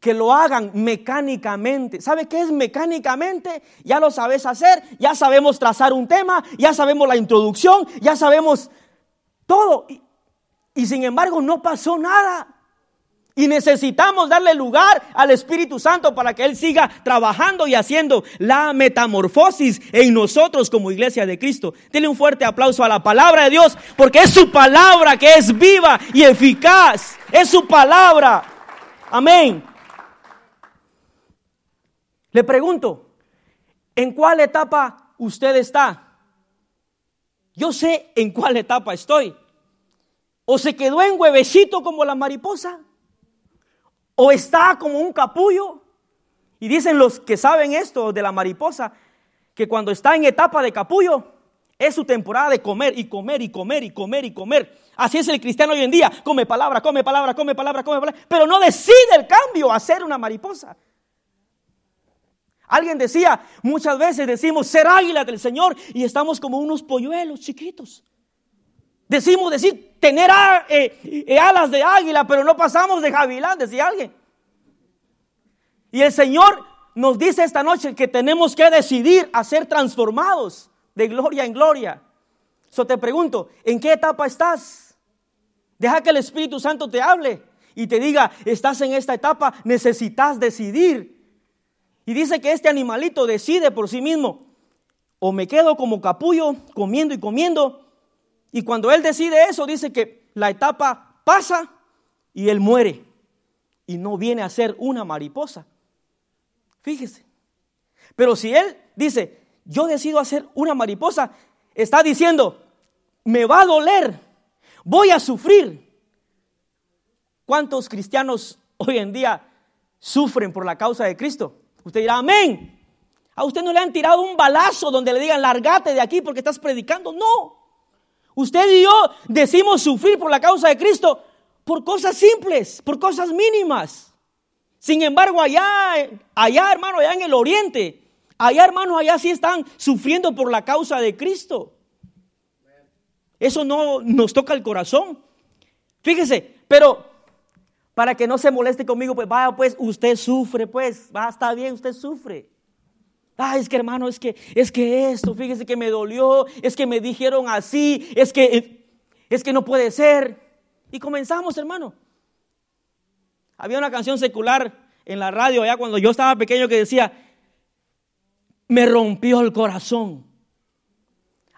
que lo hagan mecánicamente. ¿Sabe qué es mecánicamente? Ya lo sabes hacer, ya sabemos trazar un tema, ya sabemos la introducción, ya sabemos todo. Y, y sin embargo no pasó nada. Y necesitamos darle lugar al Espíritu Santo para que Él siga trabajando y haciendo la metamorfosis en nosotros como iglesia de Cristo. Dile un fuerte aplauso a la palabra de Dios, porque es su palabra que es viva y eficaz. Es su palabra. Amén. Le pregunto, ¿en cuál etapa usted está? Yo sé en cuál etapa estoy. ¿O se quedó en huevecito como la mariposa? O está como un capullo. Y dicen los que saben esto de la mariposa, que cuando está en etapa de capullo, es su temporada de comer y comer y comer y comer y comer. Así es el cristiano hoy en día. Come palabra, come palabra, come palabra, come palabra. Pero no decide el cambio a ser una mariposa. Alguien decía, muchas veces decimos ser águila del Señor y estamos como unos polluelos chiquitos Decimos decir tener eh, eh, alas de águila, pero no pasamos de javilán, decía alguien. Y el Señor nos dice esta noche que tenemos que decidir a ser transformados de gloria en gloria. So te pregunto, ¿en qué etapa estás? Deja que el Espíritu Santo te hable y te diga, estás en esta etapa, necesitas decidir. Y dice que este animalito decide por sí mismo, o me quedo como capullo comiendo y comiendo, y cuando él decide eso, dice que la etapa pasa y él muere y no viene a ser una mariposa. Fíjese. Pero si él dice, yo decido hacer una mariposa, está diciendo, me va a doler, voy a sufrir. ¿Cuántos cristianos hoy en día sufren por la causa de Cristo? Usted dirá, amén. A usted no le han tirado un balazo donde le digan, largate de aquí porque estás predicando. No. Usted y yo decimos sufrir por la causa de Cristo por cosas simples, por cosas mínimas. Sin embargo, allá, allá, hermano, allá en el oriente, allá, hermano, allá sí están sufriendo por la causa de Cristo. Eso no nos toca el corazón. Fíjese, pero para que no se moleste conmigo, pues vaya, pues usted sufre, pues, va, está bien, usted sufre. Ay, es que hermano, es que, es que esto, fíjese que me dolió, es que me dijeron así, es que, es que no puede ser. Y comenzamos, hermano. Había una canción secular en la radio allá cuando yo estaba pequeño que decía, me rompió el corazón.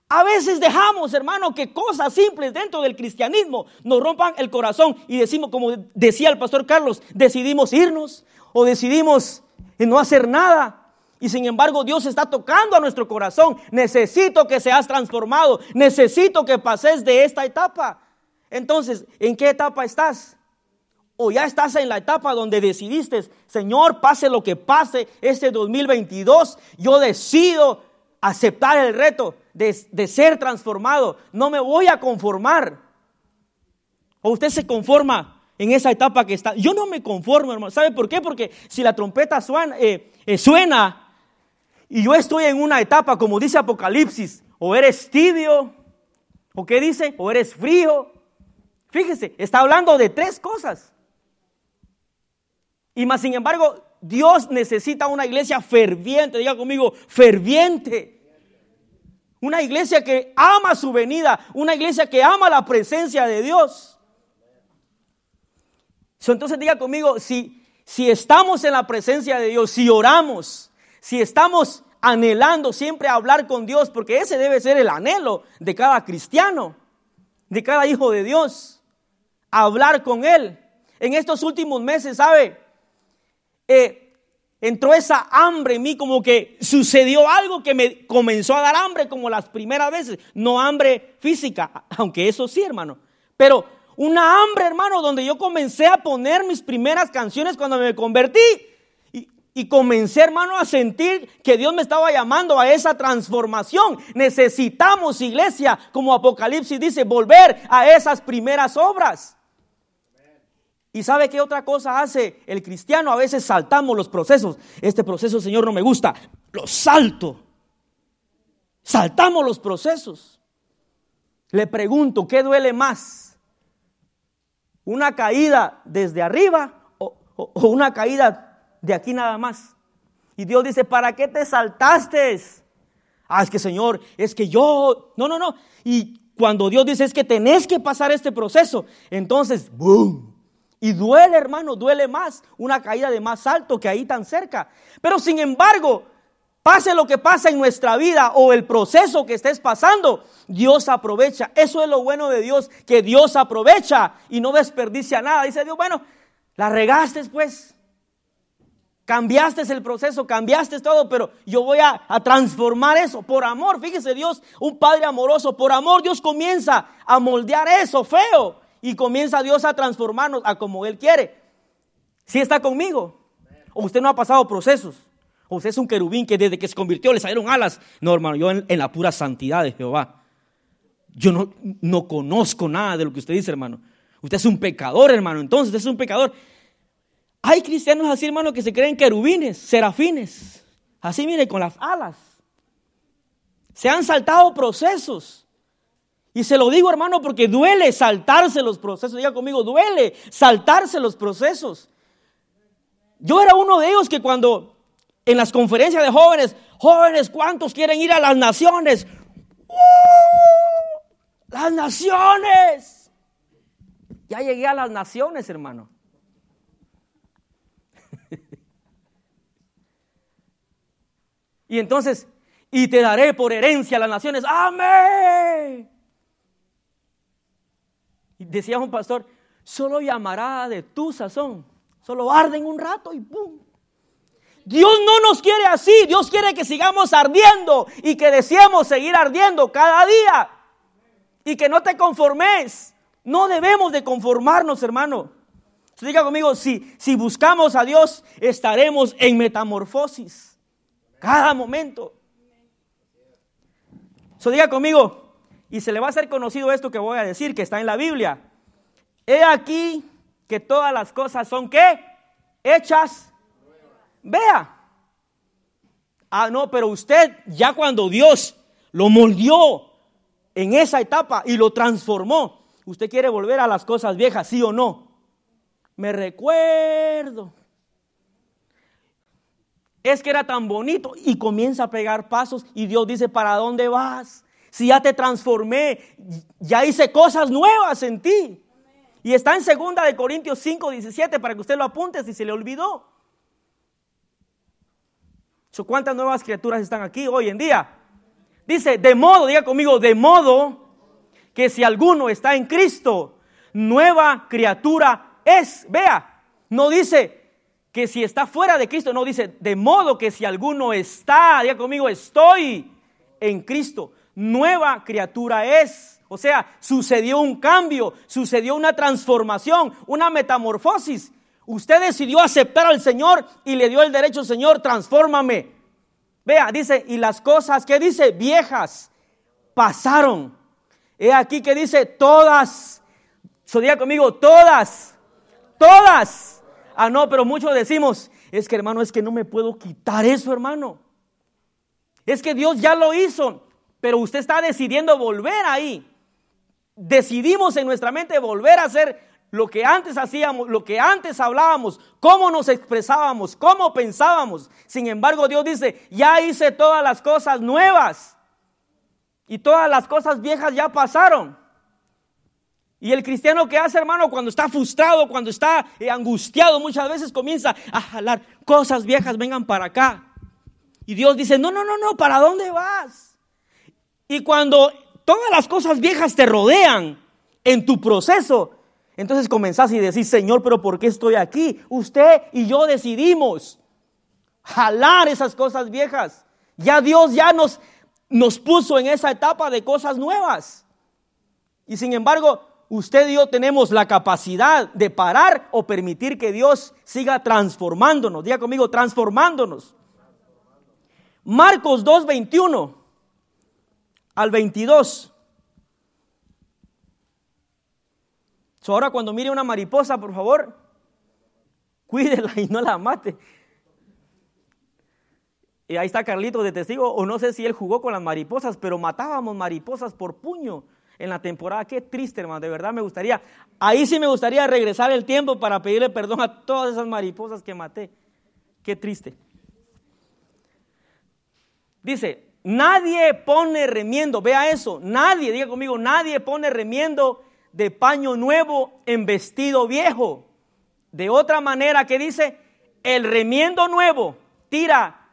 A veces dejamos, hermano, que cosas simples dentro del cristianismo nos rompan el corazón y decimos, como decía el pastor Carlos, decidimos irnos o decidimos no hacer nada. Y sin embargo Dios está tocando a nuestro corazón. Necesito que seas transformado. Necesito que pases de esta etapa. Entonces, ¿en qué etapa estás? o ya estás en la etapa donde decidiste, Señor, pase lo que pase este 2022, yo decido aceptar el reto de, ser transformado, no me voy a conformar. O usted se conforma en esa etapa que está. Yo no me conformo, hermano. ¿Sabe por qué? Porque si la trompeta suena, eh, eh, suena y yo estoy en una etapa, como dice Apocalipsis, o eres tibio, o qué dice, o eres frío. Fíjese, está hablando de tres cosas. Y más sin embargo, Dios necesita una iglesia ferviente, diga conmigo, ferviente. Una iglesia que ama su venida, una iglesia que ama la presencia de Dios. entonces diga conmigo, si, si estamos en la presencia de Dios, si oramos, si estamos anhelando siempre hablar con Dios, porque ese debe ser el anhelo de cada cristiano, de cada hijo de Dios, hablar con Él. En estos últimos meses, ¿sabe? Eh, entró esa hambre en mí, como que sucedió algo que me comenzó a dar hambre como las primeras veces. No hambre física, aunque eso sí, hermano. Pero una hambre, hermano, donde yo comencé a poner mis primeras canciones cuando me convertí. Y, comencé, hermano, a sentir que Dios me estaba llamando a esa transformación. Necesitamos, iglesia, como Apocalipsis dice, volver a esas primeras obras. ¿Y sabe qué otra cosa hace el cristiano? A veces saltamos los procesos. Este proceso, Señor, no me gusta. Lo salto. Saltamos los procesos. Le pregunto, ¿qué duele más? ¿Una caída desde arriba o, una caída de aquí nada más? Y Dios dice, ¿para qué te saltaste? Ah, es que Señor, es que yo... No, no, no. Y cuando Dios dice es que tenés que pasar este proceso, entonces, ¡boom! Y duele, hermano, duele más una caída de más alto que ahí tan cerca. Pero sin embargo, pase lo que pase en nuestra vida o el proceso que estés pasando, Dios aprovecha. Eso es lo bueno de Dios, que Dios aprovecha y no desperdicia nada. Dice Dios, bueno, la regaste pues. Cambiaste el proceso, cambiaste todo, pero yo voy a, transformar eso por amor. Fíjese Dios, un Padre amoroso, por amor Dios comienza a moldear eso feo y comienza Dios a transformarnos a como Él quiere. Si está conmigo, o usted no ha pasado procesos, o usted es un querubín que desde que se convirtió le salieron alas. No, hermano, yo en, la pura santidad de Jehová. Yo no, no conozco nada de lo que usted dice, hermano. Usted es un pecador, hermano. Entonces, usted es un pecador. Hay cristianos así, hermano, que se creen querubines, serafines. Así, mire, con las alas. Se han saltado procesos. Y se lo digo, hermano, porque duele saltarse los procesos. Diga conmigo, duele saltarse los procesos. Yo era uno de ellos que cuando en las conferencias de jóvenes, jóvenes, ¿cuántos quieren ir a las naciones? ¡Uh! Las naciones. Ya llegué a las naciones, hermano. Y entonces, y te daré por herencia a las naciones. Amén. Y decía un pastor, solo llamará de tu sazón. Solo arden un rato y ¡pum! Dios no nos quiere así. Dios quiere que sigamos ardiendo y que deseemos seguir ardiendo cada día. Y que no te conformes. No debemos de conformarnos, hermano. Diga conmigo, si, si buscamos a Dios, estaremos en metamorfosis. Cada momento. So, diga conmigo, y se le va a hacer conocido esto que voy a decir, que está en la Biblia. He aquí que todas las cosas son qué? Hechas. Vea. Ah, no, pero usted ya cuando Dios lo moldeó en esa etapa y lo transformó, usted quiere volver a las cosas viejas, sí o no. Me recuerdo. Es que era tan bonito y comienza a pegar pasos y Dios dice, ¿para dónde vas? Si ya te transformé, ya hice cosas nuevas en ti. Y está en segunda de Corintios 5, 17 para que usted lo apunte si se le olvidó. ¿Cuántas nuevas criaturas están aquí hoy en día? Dice, de modo, diga conmigo, de modo que si alguno está en Cristo, nueva criatura es. Vea, no dice que si está fuera de Cristo, no dice, de modo que si alguno está, diga conmigo, estoy en Cristo nueva criatura es. O sea, sucedió un cambio, sucedió una transformación, una metamorfosis. Usted decidió aceptar al Señor y le dio el derecho, Señor, transfórmame. Vea, dice, y las cosas que dice viejas pasaron. He aquí que dice todas. So conmigo, todas, todas. Ah, no, pero muchos decimos, es que hermano, es que no me puedo quitar eso, hermano. Es que Dios ya lo hizo pero usted está decidiendo volver ahí. Decidimos en nuestra mente volver a hacer lo que antes hacíamos, lo que antes hablábamos, cómo nos expresábamos, cómo pensábamos. Sin embargo, Dios dice, ya hice todas las cosas nuevas y todas las cosas viejas ya pasaron. Y el cristiano que hace, hermano, cuando está frustrado, cuando está eh, angustiado, muchas veces comienza a jalar cosas viejas, vengan para acá. Y Dios dice, no, no, no, no, ¿para dónde vas? Y cuando todas las cosas viejas te rodean en tu proceso, entonces comenzás y decís, Señor, pero ¿por qué estoy aquí? Usted y yo decidimos jalar esas cosas viejas. Ya Dios ya nos, nos puso en esa etapa de cosas nuevas. Y sin embargo, usted y yo tenemos la capacidad de parar o permitir que Dios siga transformándonos. Diga conmigo, transformándonos. Marcos 2.21 al 22. ahora cuando mire una mariposa, por favor, cuídela y no la mate. Y ahí está Carlito de testigo, o no sé si él jugó con las mariposas, pero matábamos mariposas por puño en la temporada. Qué triste, hermano, de verdad me gustaría. Ahí sí me gustaría regresar el tiempo para pedirle perdón a todas esas mariposas que maté. Qué triste. Dice, Nadie pone remiendo, vea eso, nadie, diga conmigo, nadie pone remiendo de paño nuevo en vestido viejo. De otra manera que dice, el remiendo nuevo tira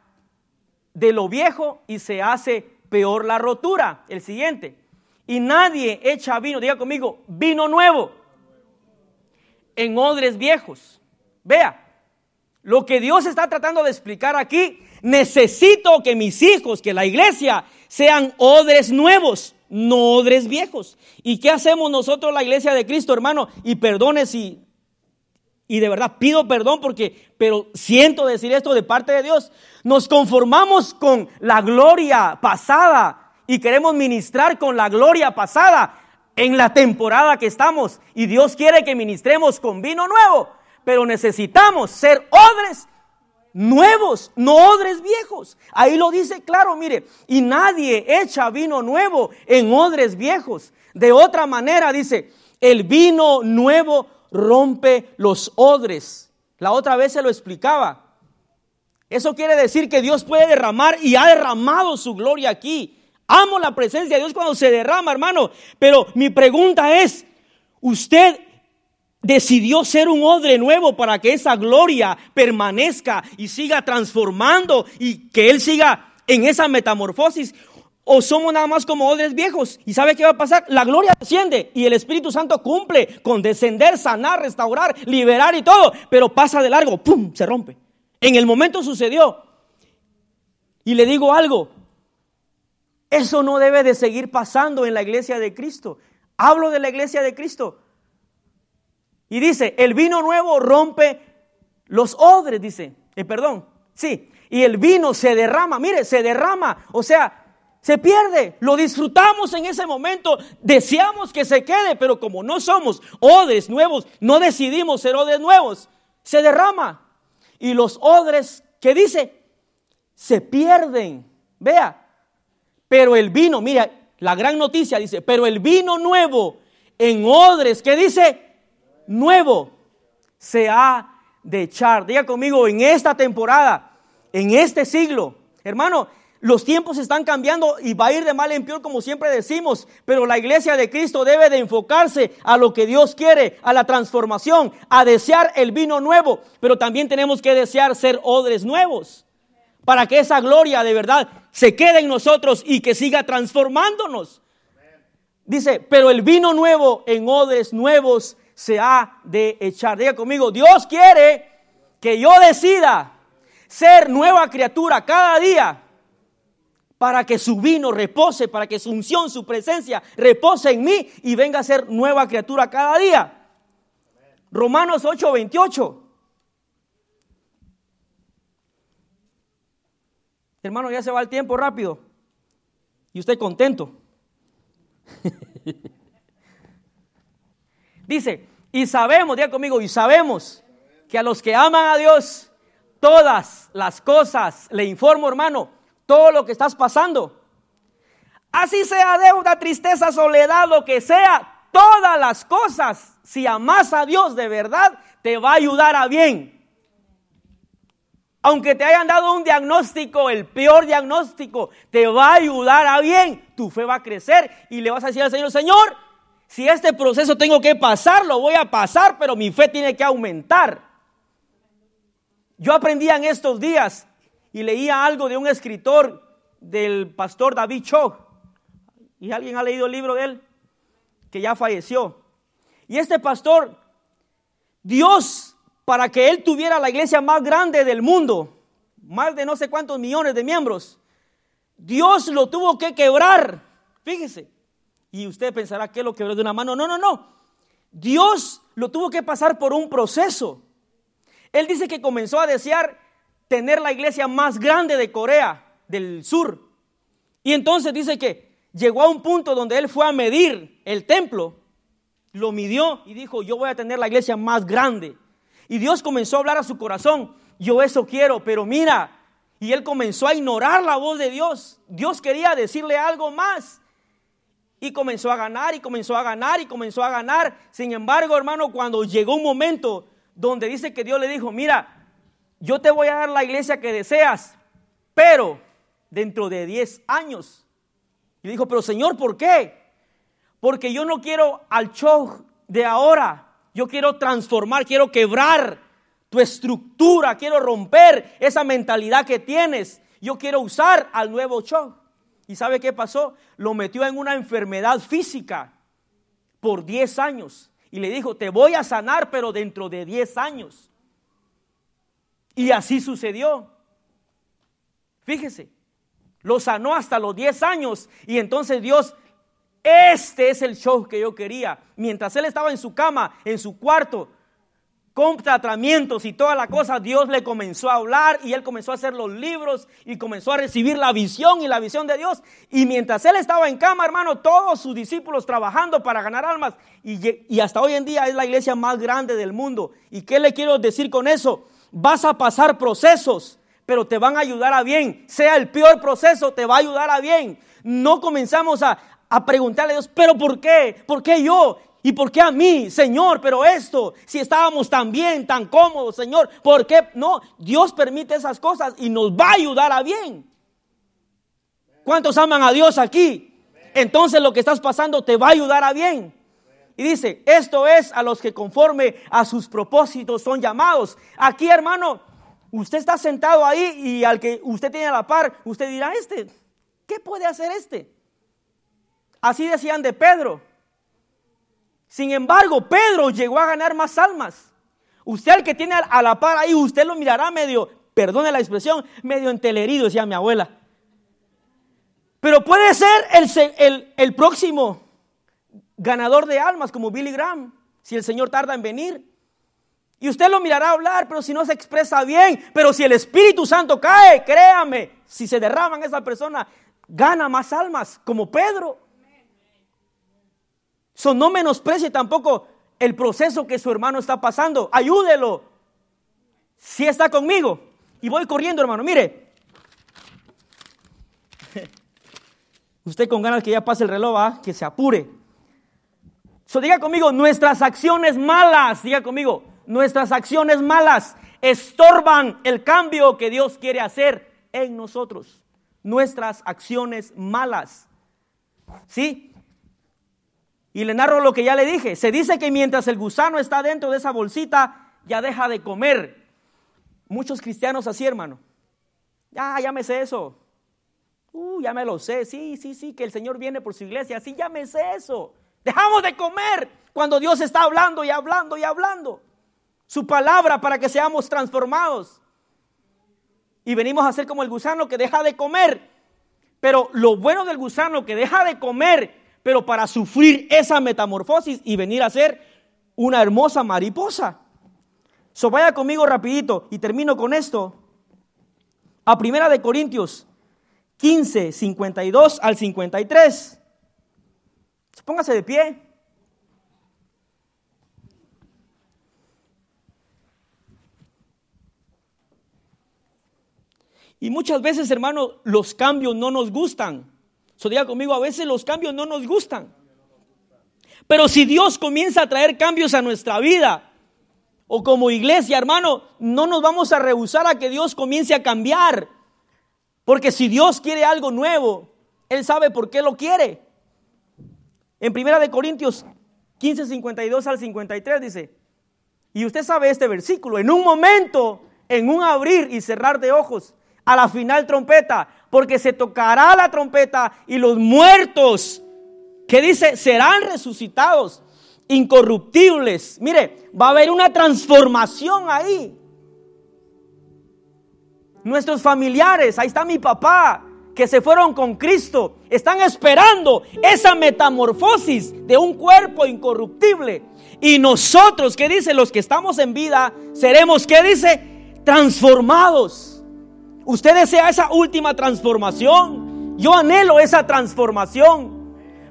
de lo viejo y se hace peor la rotura. El siguiente. Y nadie echa vino, diga conmigo, vino nuevo en odres viejos. Vea, lo que Dios está tratando de explicar aquí necesito que mis hijos, que la iglesia, sean odres nuevos, no odres viejos. ¿Y qué hacemos nosotros, la iglesia de Cristo, hermano? Y perdone si, y de verdad pido perdón porque, pero siento decir esto de parte de Dios. Nos conformamos con la gloria pasada y queremos ministrar con la gloria pasada en la temporada que estamos. Y Dios quiere que ministremos con vino nuevo, pero necesitamos ser odres nuevos, no odres viejos. Ahí lo dice claro, mire, y nadie echa vino nuevo en odres viejos. De otra manera dice, el vino nuevo rompe los odres. La otra vez se lo explicaba. Eso quiere decir que Dios puede derramar y ha derramado su gloria aquí. Amo la presencia de Dios cuando se derrama, hermano. Pero mi pregunta es, ¿usted decidió ser un odre nuevo para que esa gloria permanezca y siga transformando y que Él siga en esa metamorfosis? ¿O somos nada más como odres viejos? ¿Y sabe qué va a pasar? La gloria desciende y el Espíritu Santo cumple con descender, sanar, restaurar, liberar y todo, pero pasa de largo, ¡pum! Se rompe. En el momento sucedió. Y le digo algo, eso no debe de seguir pasando en la iglesia de Cristo. Hablo de la iglesia de Cristo. Y dice, el vino nuevo rompe los odres, dice, eh, perdón, sí, y el vino se derrama, mire, se derrama, o sea, se pierde, lo disfrutamos en ese momento, deseamos que se quede, pero como no somos odres nuevos, no decidimos ser odres nuevos, se derrama. Y los odres, ¿qué dice? Se pierden, vea, pero el vino, mira, la gran noticia dice, pero el vino nuevo en odres, ¿qué dice? nuevo se ha de echar. Diga conmigo, en esta temporada, en este siglo, hermano, los tiempos están cambiando y va a ir de mal en peor como siempre decimos, pero la iglesia de Cristo debe de enfocarse a lo que Dios quiere, a la transformación, a desear el vino nuevo, pero también tenemos que desear ser odres nuevos para que esa gloria de verdad se quede en nosotros y que siga transformándonos. Dice, pero el vino nuevo en odres nuevos se ha de echar. Diga conmigo, Dios quiere que yo decida ser nueva criatura cada día para que su vino repose, para que su unción, su presencia repose en mí y venga a ser nueva criatura cada día. Romanos 8, 28. Hermano, ya se va el tiempo rápido. Y usted contento. Dice, y sabemos, diga conmigo, y sabemos que a los que aman a Dios, todas las cosas, le informo hermano, todo lo que estás pasando, así sea deuda, tristeza, soledad, lo que sea, todas las cosas, si amas a Dios de verdad, te va a ayudar a bien. Aunque te hayan dado un diagnóstico, el peor diagnóstico, te va a ayudar a bien. Tu fe va a crecer y le vas a decir al Señor, Señor, si este proceso tengo que pasar, lo voy a pasar, pero mi fe tiene que aumentar. Yo aprendía en estos días y leía algo de un escritor del pastor David Cho. ¿Y alguien ha leído el libro de él? Que ya falleció. Y este pastor, Dios, para que él tuviera la iglesia más grande del mundo, más de no sé cuántos millones de miembros, Dios lo tuvo que quebrar. Fíjese, y usted pensará que lo quebró de una mano. No, no, no. Dios lo tuvo que pasar por un proceso. Él dice que comenzó a desear tener la iglesia más grande de Corea del Sur. Y entonces dice que llegó a un punto donde él fue a medir el templo, lo midió y dijo, yo voy a tener la iglesia más grande. Y Dios comenzó a hablar a su corazón, yo eso quiero, pero mira, y él comenzó a ignorar la voz de Dios. Dios quería decirle algo más. Y comenzó a ganar y comenzó a ganar y comenzó a ganar. Sin embargo, hermano, cuando llegó un momento donde dice que Dios le dijo, mira, yo te voy a dar la iglesia que deseas, pero dentro de 10 años. Y dijo, pero Señor, ¿por qué? Porque yo no quiero al show de ahora. Yo quiero transformar, quiero quebrar tu estructura, quiero romper esa mentalidad que tienes. Yo quiero usar al nuevo show. ¿Y sabe qué pasó? Lo metió en una enfermedad física por 10 años. Y le dijo, te voy a sanar, pero dentro de 10 años. Y así sucedió. Fíjese, lo sanó hasta los 10 años. Y entonces Dios, este es el show que yo quería. Mientras él estaba en su cama, en su cuarto, con tratamientos y toda la cosa, Dios le comenzó a hablar y él comenzó a hacer los libros y comenzó a recibir la visión y la visión de Dios. Y mientras él estaba en cama, hermano, todos sus discípulos trabajando para ganar almas y, y hasta hoy en día es la iglesia más grande del mundo. ¿Y qué le quiero decir con eso? vas a pasar procesos, pero te van a ayudar a bien. Sea el peor proceso, te va a ayudar a bien. No comenzamos a, a preguntarle a Dios, pero ¿por qué? ¿Por qué yo? ¿Y por qué a mí, Señor? Pero esto, si estábamos tan bien, tan cómodos, Señor, ¿por qué? No, Dios permite esas cosas y nos va a ayudar a bien. ¿Cuántos aman a Dios aquí? Entonces lo que estás pasando te va a ayudar a bien. Y dice, esto es a los que conforme a sus propósitos son llamados. Aquí, hermano, usted está sentado ahí y al que usted tiene a la par, usted dirá, este, ¿qué puede hacer este? Así decían de Pedro. Sin embargo, Pedro llegó a ganar más almas. Usted el que tiene a la par ahí, usted lo mirará medio, perdone la expresión, medio entelerido, decía mi abuela. Pero puede ser el, el, el próximo ganador de almas como Billy Graham, si el Señor tarda en venir. Y usted lo mirará hablar, pero si no se expresa bien, pero si el Espíritu Santo cae, créame, si se derrama en esa persona, gana más almas, como Pedro. So, no menosprecie tampoco el proceso que su hermano está pasando. Ayúdelo. Si está conmigo. Y voy corriendo, hermano. Mire. Usted con ganas que ya pase el reloj, ¿ah? que se apure diga conmigo, nuestras acciones malas, diga conmigo, nuestras acciones malas estorban el cambio que Dios quiere hacer en nosotros. Nuestras acciones malas. ¿Sí? Y le narro lo que ya le dije. Se dice que mientras el gusano está dentro de esa bolsita, ya deja de comer. Muchos cristianos así, hermano. Ya, ya me sé eso. Uh, ya me lo sé. Sí, sí, sí, que el Señor viene por su iglesia. Sí, ya me sé eso. Dejamos de comer cuando Dios está hablando y hablando y hablando. Su palabra para que seamos transformados. Y venimos a ser como el gusano que deja de comer. Pero lo bueno del gusano que deja de comer, pero para sufrir esa metamorfosis y venir a ser una hermosa mariposa. So vaya conmigo rapidito y termino con esto. A Primera de Corintios 15, 52 al 53. Póngase de pie. Y muchas veces, hermano, los cambios no nos gustan. So conmigo, a veces los cambios no nos gustan. Pero si Dios comienza a traer cambios a nuestra vida, o como iglesia, hermano, no nos vamos a rehusar a que Dios comience a cambiar. Porque si Dios quiere algo nuevo, Él sabe por qué lo quiere. En Primera de Corintios 15, 52 al 53 dice, y usted sabe este versículo, en un momento, en un abrir y cerrar de ojos, a la final trompeta, porque se tocará la trompeta y los muertos, que dice, serán resucitados, incorruptibles. Mire, va a haber una transformación ahí. Nuestros familiares, ahí está mi papá, que se fueron con Cristo están esperando esa metamorfosis de un cuerpo incorruptible. Y nosotros, ¿qué dice? Los que estamos en vida, seremos, ¿qué dice? Transformados. ¿Usted desea esa última transformación? Yo anhelo esa transformación.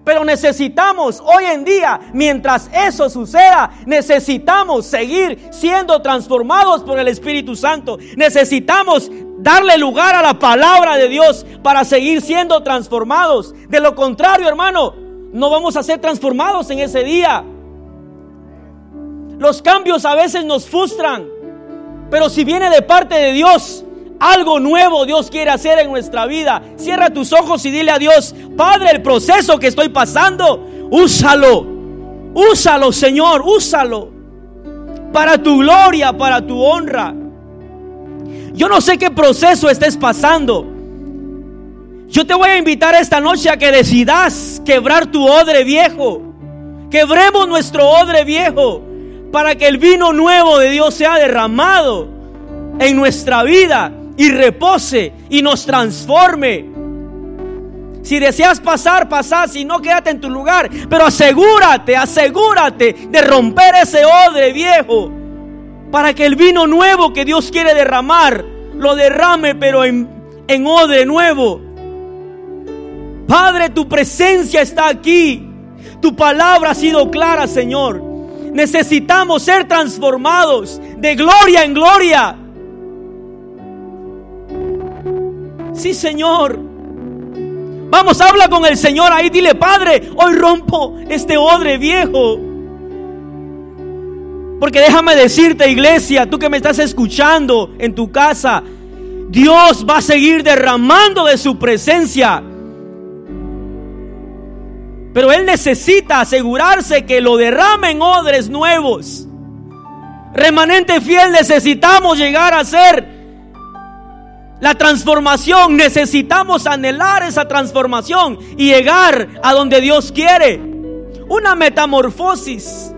Pero necesitamos hoy en día, mientras eso suceda, necesitamos seguir siendo transformados por el Espíritu Santo. Necesitamos darle lugar a la palabra de Dios para seguir siendo transformados. De lo contrario, hermano, no vamos a ser transformados en ese día. Los cambios a veces nos frustran, pero si viene de parte de Dios, algo nuevo Dios quiere hacer en nuestra vida. Cierra tus ojos y dile a Dios, Padre, el proceso que estoy pasando, úsalo. Úsalo, Señor, úsalo. Para tu gloria, para tu honra. Yo no sé qué proceso estés pasando. Yo te voy a invitar esta noche a que decidas quebrar tu odre viejo. Quebremos nuestro odre viejo para que el vino nuevo de Dios sea derramado en nuestra vida y repose y nos transforme. Si deseas pasar, pasar. Si no, quédate en tu lugar. Pero asegúrate, asegúrate de romper ese odre viejo para que el vino nuevo que Dios quiere derramar, lo derrame, pero en, en odre nuevo. Padre, tu presencia está aquí. Tu palabra ha sido clara, Señor. Necesitamos ser transformados de gloria en gloria. Sí, Señor. Vamos, habla con el Señor ahí, dile, Padre, hoy rompo este odre viejo. Porque déjame decirte, iglesia, tú que me estás escuchando en tu casa, Dios va a seguir derramando de su presencia. Pero Él necesita asegurarse que lo derrame en odres nuevos. Remanente fiel, necesitamos llegar a ser la transformación. Necesitamos anhelar esa transformación y llegar a donde Dios quiere. Una metamorfosis.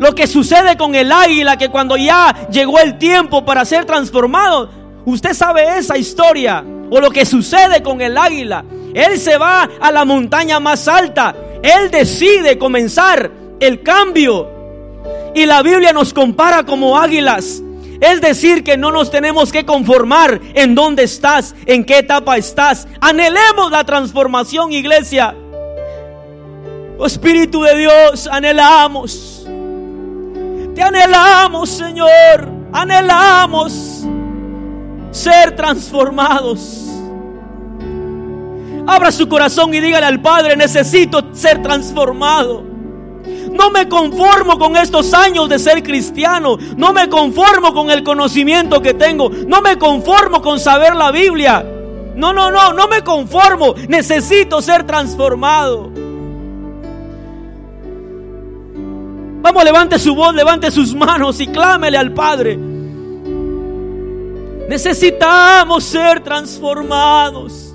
Lo que sucede con el águila, que cuando ya llegó el tiempo para ser transformado, usted sabe esa historia. O lo que sucede con el águila. Él se va a la montaña más alta. Él decide comenzar el cambio. Y la Biblia nos compara como águilas. Es decir, que no nos tenemos que conformar en dónde estás, en qué etapa estás. Anhelemos la transformación, iglesia. Oh, Espíritu de Dios, anhelamos. Te anhelamos, Señor. Anhelamos ser transformados. Abra su corazón y dígale al Padre, necesito ser transformado. No me conformo con estos años de ser cristiano. No me conformo con el conocimiento que tengo. No me conformo con saber la Biblia. No, no, no, no me conformo. Necesito ser transformado. Vamos, levante su voz, levante sus manos y clámele al Padre. Necesitamos ser transformados.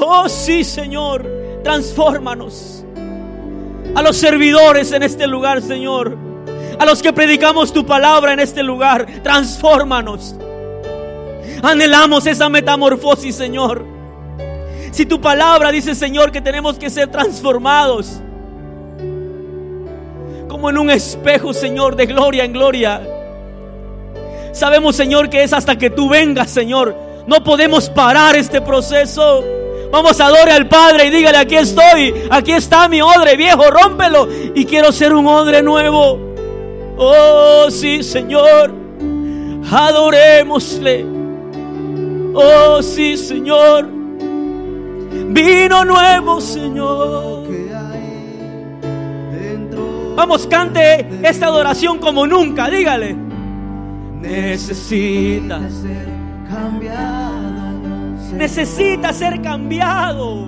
Oh sí, Señor, transfórmanos a los servidores en este lugar, Señor. A los que predicamos tu palabra en este lugar, transfórmanos. Anhelamos esa metamorfosis, Señor. Si tu palabra dice, Señor, que tenemos que ser transformados, como en un espejo, Señor, de gloria en gloria. Sabemos, Señor, que es hasta que tú vengas, Señor. No podemos parar este proceso. Vamos, adore al Padre y dígale, aquí estoy, aquí está mi odre viejo, rómpelo. Y quiero ser un odre nuevo. Oh, sí, Señor. Adorémosle. Oh, sí, Señor. Vino nuevo, Señor. Vamos, cante esta adoración como nunca. Dígale. Necesita ser cambiado necesita ser cambiado.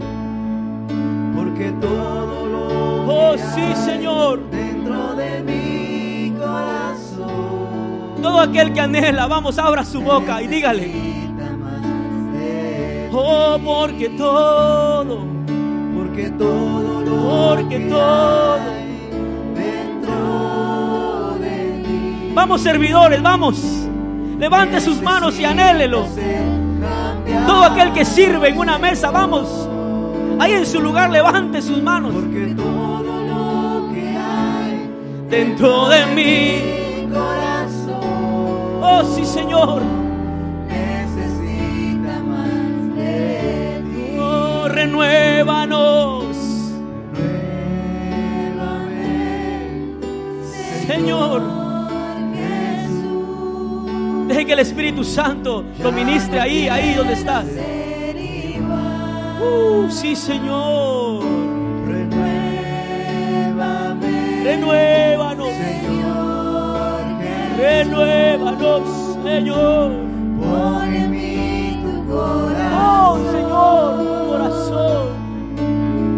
Porque todo lo Oh, sí, Señor. dentro de mi corazón. Todo aquel que anhela, vamos, abra su boca y dígale. Oh, porque todo, Porque todo lo porque que todo. hay dentro de mí Vamos, servidores, vamos. Levante sus manos y anhélelo. Todo aquel que sirve en una mesa, vamos. Ahí en su lugar, levante sus manos. Porque todo lo que hay Dentro de mí. mi corazón Oh, sí, Señor. necesita más de ti. Oh, renuévanos. Señor. Deje que el Espíritu Santo lo ministre ahí, ahí donde estás. Uh, sí, Señor. Renuévame, Renuévanos. Señor. Renuévanos, Señor. Pon en mí tu corazón, Oh, Señor, tu corazón.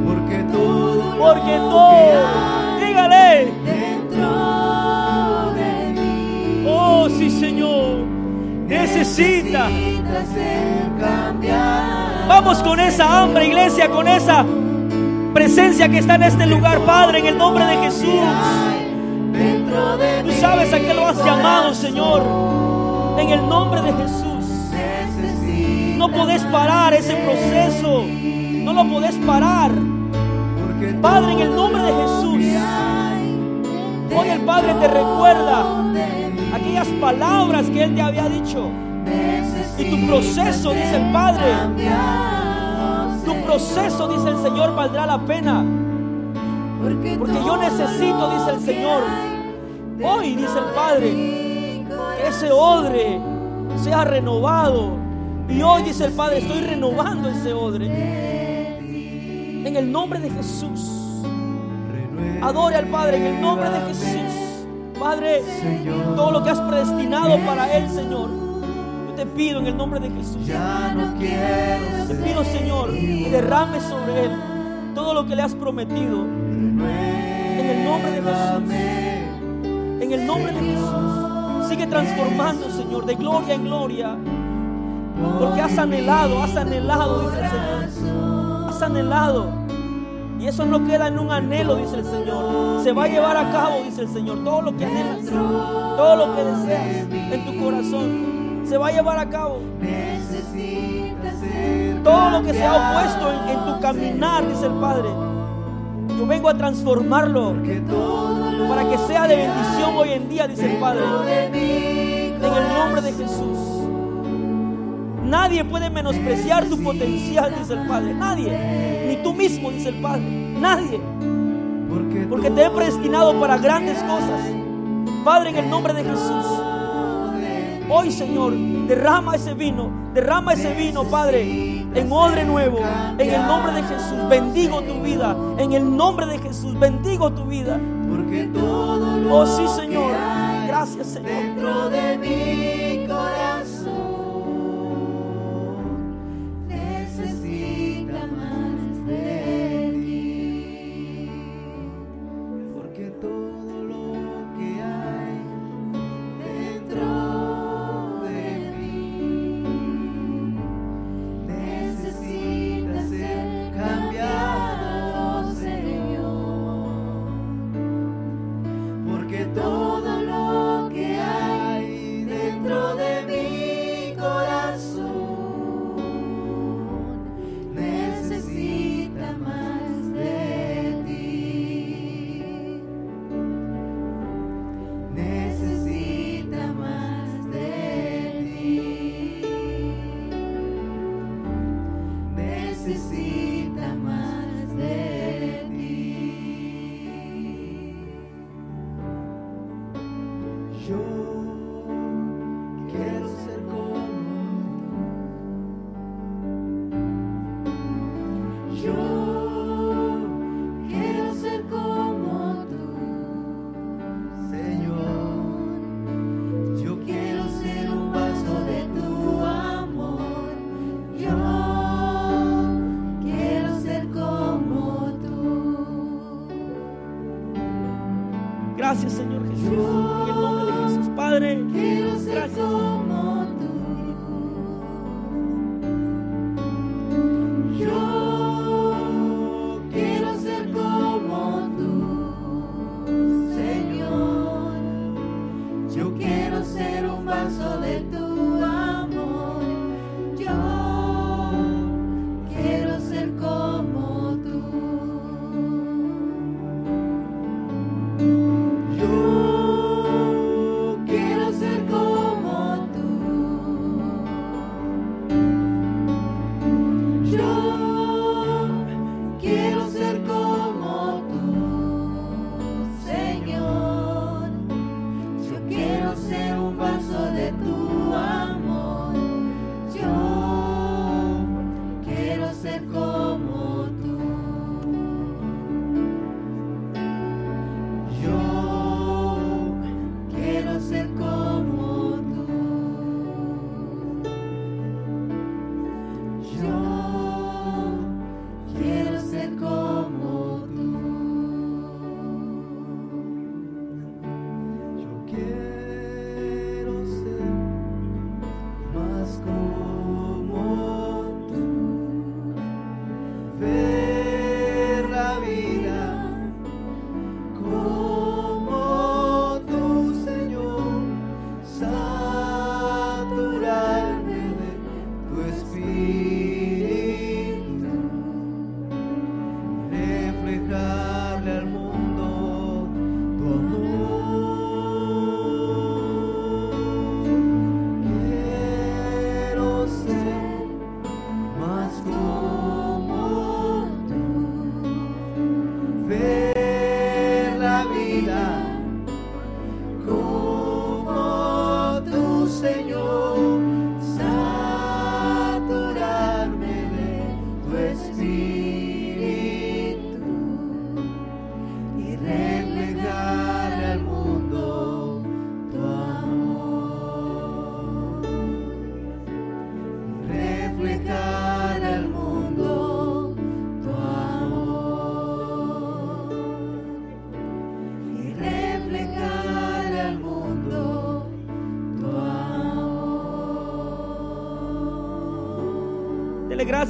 porque todo Porque todo, dígale. Necesita. Vamos con esa hambre, iglesia, con esa presencia que está en este lugar, Padre, en el nombre de Jesús. Tú sabes a qué lo has llamado, Señor. En el nombre de Jesús. No podés parar ese proceso. No lo podés parar. Padre, en el nombre de Jesús. Hoy el Padre te recuerda aquellas palabras que Él te había dicho. Y tu proceso, dice el Padre, tu proceso, dice el Señor, valdrá la pena. porque Porque yo necesito, dice el Señor, hoy, dice el Padre, que ese odre sea renovado, Y hoy dice el Padre, estoy renovando ese odre. En el nombre de Jesús. Adore al Padre en el nombre de Jesús. Padre, todo lo que has predestinado para Él, Señor. Yo te pido en el nombre de Jesús. Ya no quiero Te pido, Señor, que derrames sobre Él todo lo que le has prometido. En el nombre de Jesús. En el nombre de Jesús. Sigue transformando, Señor, de gloria en gloria. Porque has anhelado, has anhelado, dice el Señor. Has anhelado. Y eso no queda en un anhelo, dice el Señor. Se va a llevar a cabo, dice el Señor. Todo lo que anhelas, todo lo que deseas en tu corazón, se va a llevar a cabo. Todo lo que se ha opuesto en, en tu caminar, dice el Padre. Yo vengo a transformarlo para que sea de bendición hoy en día, dice el Padre. En el nombre de Jesús. Nadie puede menospreciar tu potencial, dice el Padre. Nadie. Ni tú mismo, dice el Padre. Nadie. porque te he predestinado para grandes cosas. Padre, en el nombre de Jesús. Hoy, Señor, derrama ese vino. Derrama ese vino, Padre. En odre nuevo. En el nombre de Jesús. Bendigo tu vida. En el nombre de Jesús. Bendigo tu vida. porque todo lo Oh, sí, Señor. Gracias, Señor. dentro de mi corazón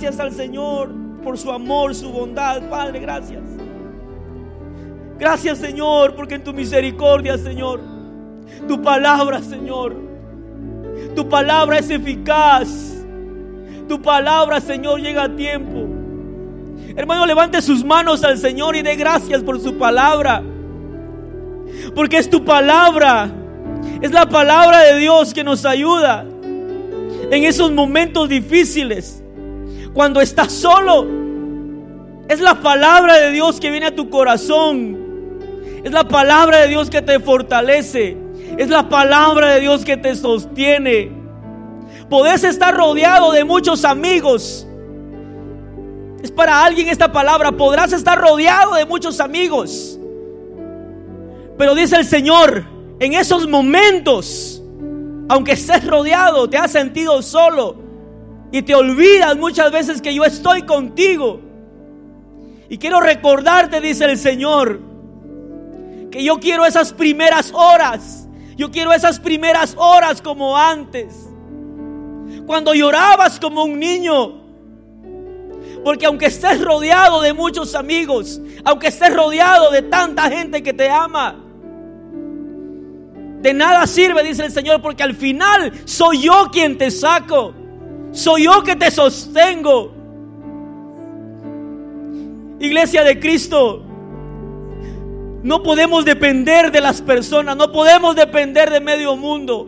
gracias al Señor por su amor, su bondad. Padre, gracias. Gracias, Señor, porque en tu misericordia, Señor, tu palabra, Señor, tu palabra es eficaz. Tu palabra, Señor, llega a tiempo. Hermano, levante sus manos al Señor y dé gracias por su palabra. Porque es tu palabra. Es la palabra de Dios que nos ayuda en esos momentos difíciles. Cuando estás solo. Es la palabra de Dios que viene a tu corazón. Es la palabra de Dios que te fortalece. Es la palabra de Dios que te sostiene. Podés estar rodeado de muchos amigos. Es para alguien esta palabra. Podrás estar rodeado de muchos amigos. Pero dice el Señor, en esos momentos, aunque estés rodeado, te has sentido solo y te olvidas muchas veces que yo estoy contigo. Y quiero recordarte, dice el Señor, que yo quiero esas primeras horas. Yo quiero esas primeras horas como antes. Cuando llorabas como un niño. Porque aunque estés rodeado de muchos amigos, aunque estés rodeado de tanta gente que te ama, de nada sirve, dice el Señor, porque al final soy yo quien te saco. Soy yo que te sostengo. Iglesia de Cristo, no podemos depender de las personas, no podemos depender de medio mundo.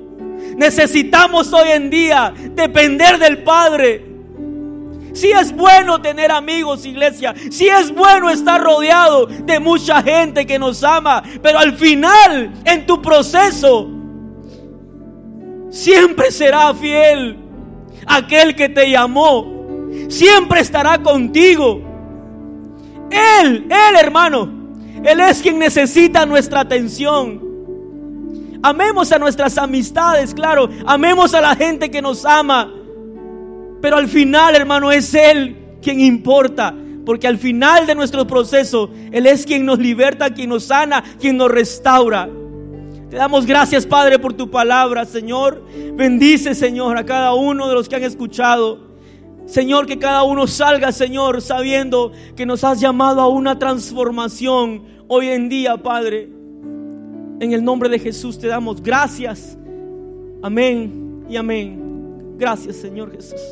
Necesitamos hoy en día depender del Padre. Si es bueno tener amigos, iglesia. Si es bueno estar rodeado de mucha gente que nos ama. Pero al final, en tu proceso, siempre será fiel aquel que te llamó. Siempre estará contigo. Él, Él hermano. Él es quien necesita nuestra atención. Amemos a nuestras amistades, claro. Amemos a la gente que nos ama. Pero al final, hermano, es Él quien importa. Porque al final de nuestro proceso, Él es quien nos liberta, quien nos sana, quien nos restaura. Te damos gracias, Padre, por tu palabra, Señor. Bendice, Señor, a cada uno de los que han escuchado. Señor, que cada uno salga, Señor, sabiendo que nos has llamado a una transformación hoy en día, Padre. En el nombre de Jesús te damos gracias. Amén y amén. Gracias, Señor Jesús.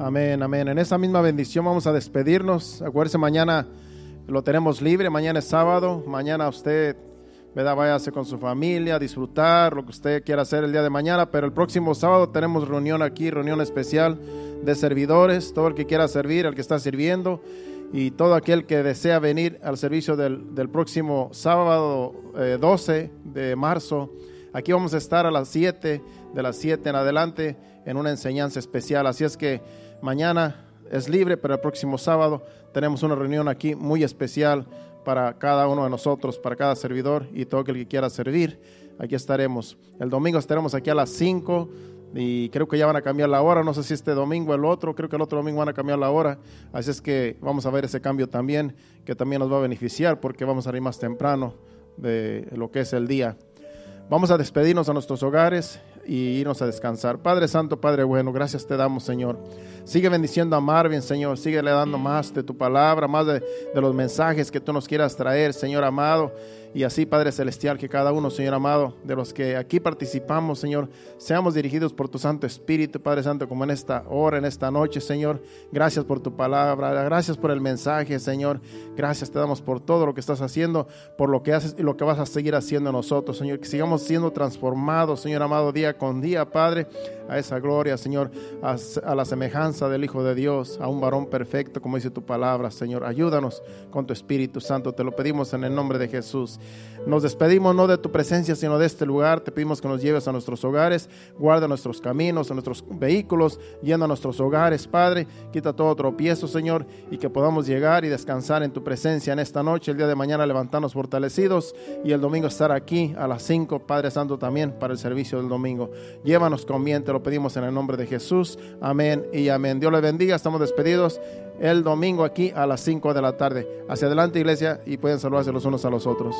Amén, amén. En esa misma bendición vamos a despedirnos. Acuérdese, mañana lo tenemos libre, mañana es sábado, mañana usted, ¿verdad? Váyase con su familia, a disfrutar lo que usted quiera hacer el día de mañana, pero el próximo sábado tenemos reunión aquí, reunión especial de servidores, todo el que quiera servir, el que está sirviendo y todo aquel que desea venir al servicio del, del próximo sábado eh, 12 de marzo. Aquí vamos a estar a las 7, de las 7 en adelante, en una enseñanza especial. Así es que mañana es libre, pero el próximo sábado tenemos una reunión aquí muy especial para cada uno de nosotros, para cada servidor y todo aquel que quiera servir. Aquí estaremos. El domingo estaremos aquí a las 5 y creo que ya van a cambiar la hora. No sé si este domingo o el otro, creo que el otro domingo van a cambiar la hora. Así es que vamos a ver ese cambio también, que también nos va a beneficiar porque vamos a ir más temprano de lo que es el día. Vamos a despedirnos a nuestros hogares y irnos a descansar. Padre Santo, Padre bueno, gracias te damos, Señor. Sigue bendiciendo a Marvin, Señor. Sigue le dando más de tu palabra, más de, de los mensajes que tú nos quieras traer, Señor amado. Y así, Padre Celestial, que cada uno, Señor amado, de los que aquí participamos, Señor, seamos dirigidos por tu Santo Espíritu, Padre Santo, como en esta hora, en esta noche, Señor. Gracias por tu palabra, gracias por el mensaje, Señor. Gracias te damos por todo lo que estás haciendo, por lo que haces y lo que vas a seguir haciendo nosotros, Señor. Que sigamos siendo transformados, Señor amado, día con día, Padre, a esa gloria, Señor, a, a la semejanza del Hijo de Dios, a un varón perfecto, como dice tu palabra, Señor. Ayúdanos con tu Espíritu Santo, te lo pedimos en el nombre de Jesús. Nos despedimos no de tu presencia, sino de este lugar. Te pedimos que nos lleves a nuestros hogares, guarda nuestros caminos, a nuestros vehículos, llena nuestros hogares, Padre. Quita todo tropiezo, Señor, y que podamos llegar y descansar en tu presencia en esta noche. El día de mañana levantarnos fortalecidos y el domingo estar aquí a las 5, Padre Santo, también para el servicio del domingo. Llévanos con bien, te lo pedimos en el nombre de Jesús. Amén y amén. Dios le bendiga. Estamos despedidos el domingo aquí a las 5 de la tarde. Hacia adelante, iglesia, y pueden saludarse los unos a los otros.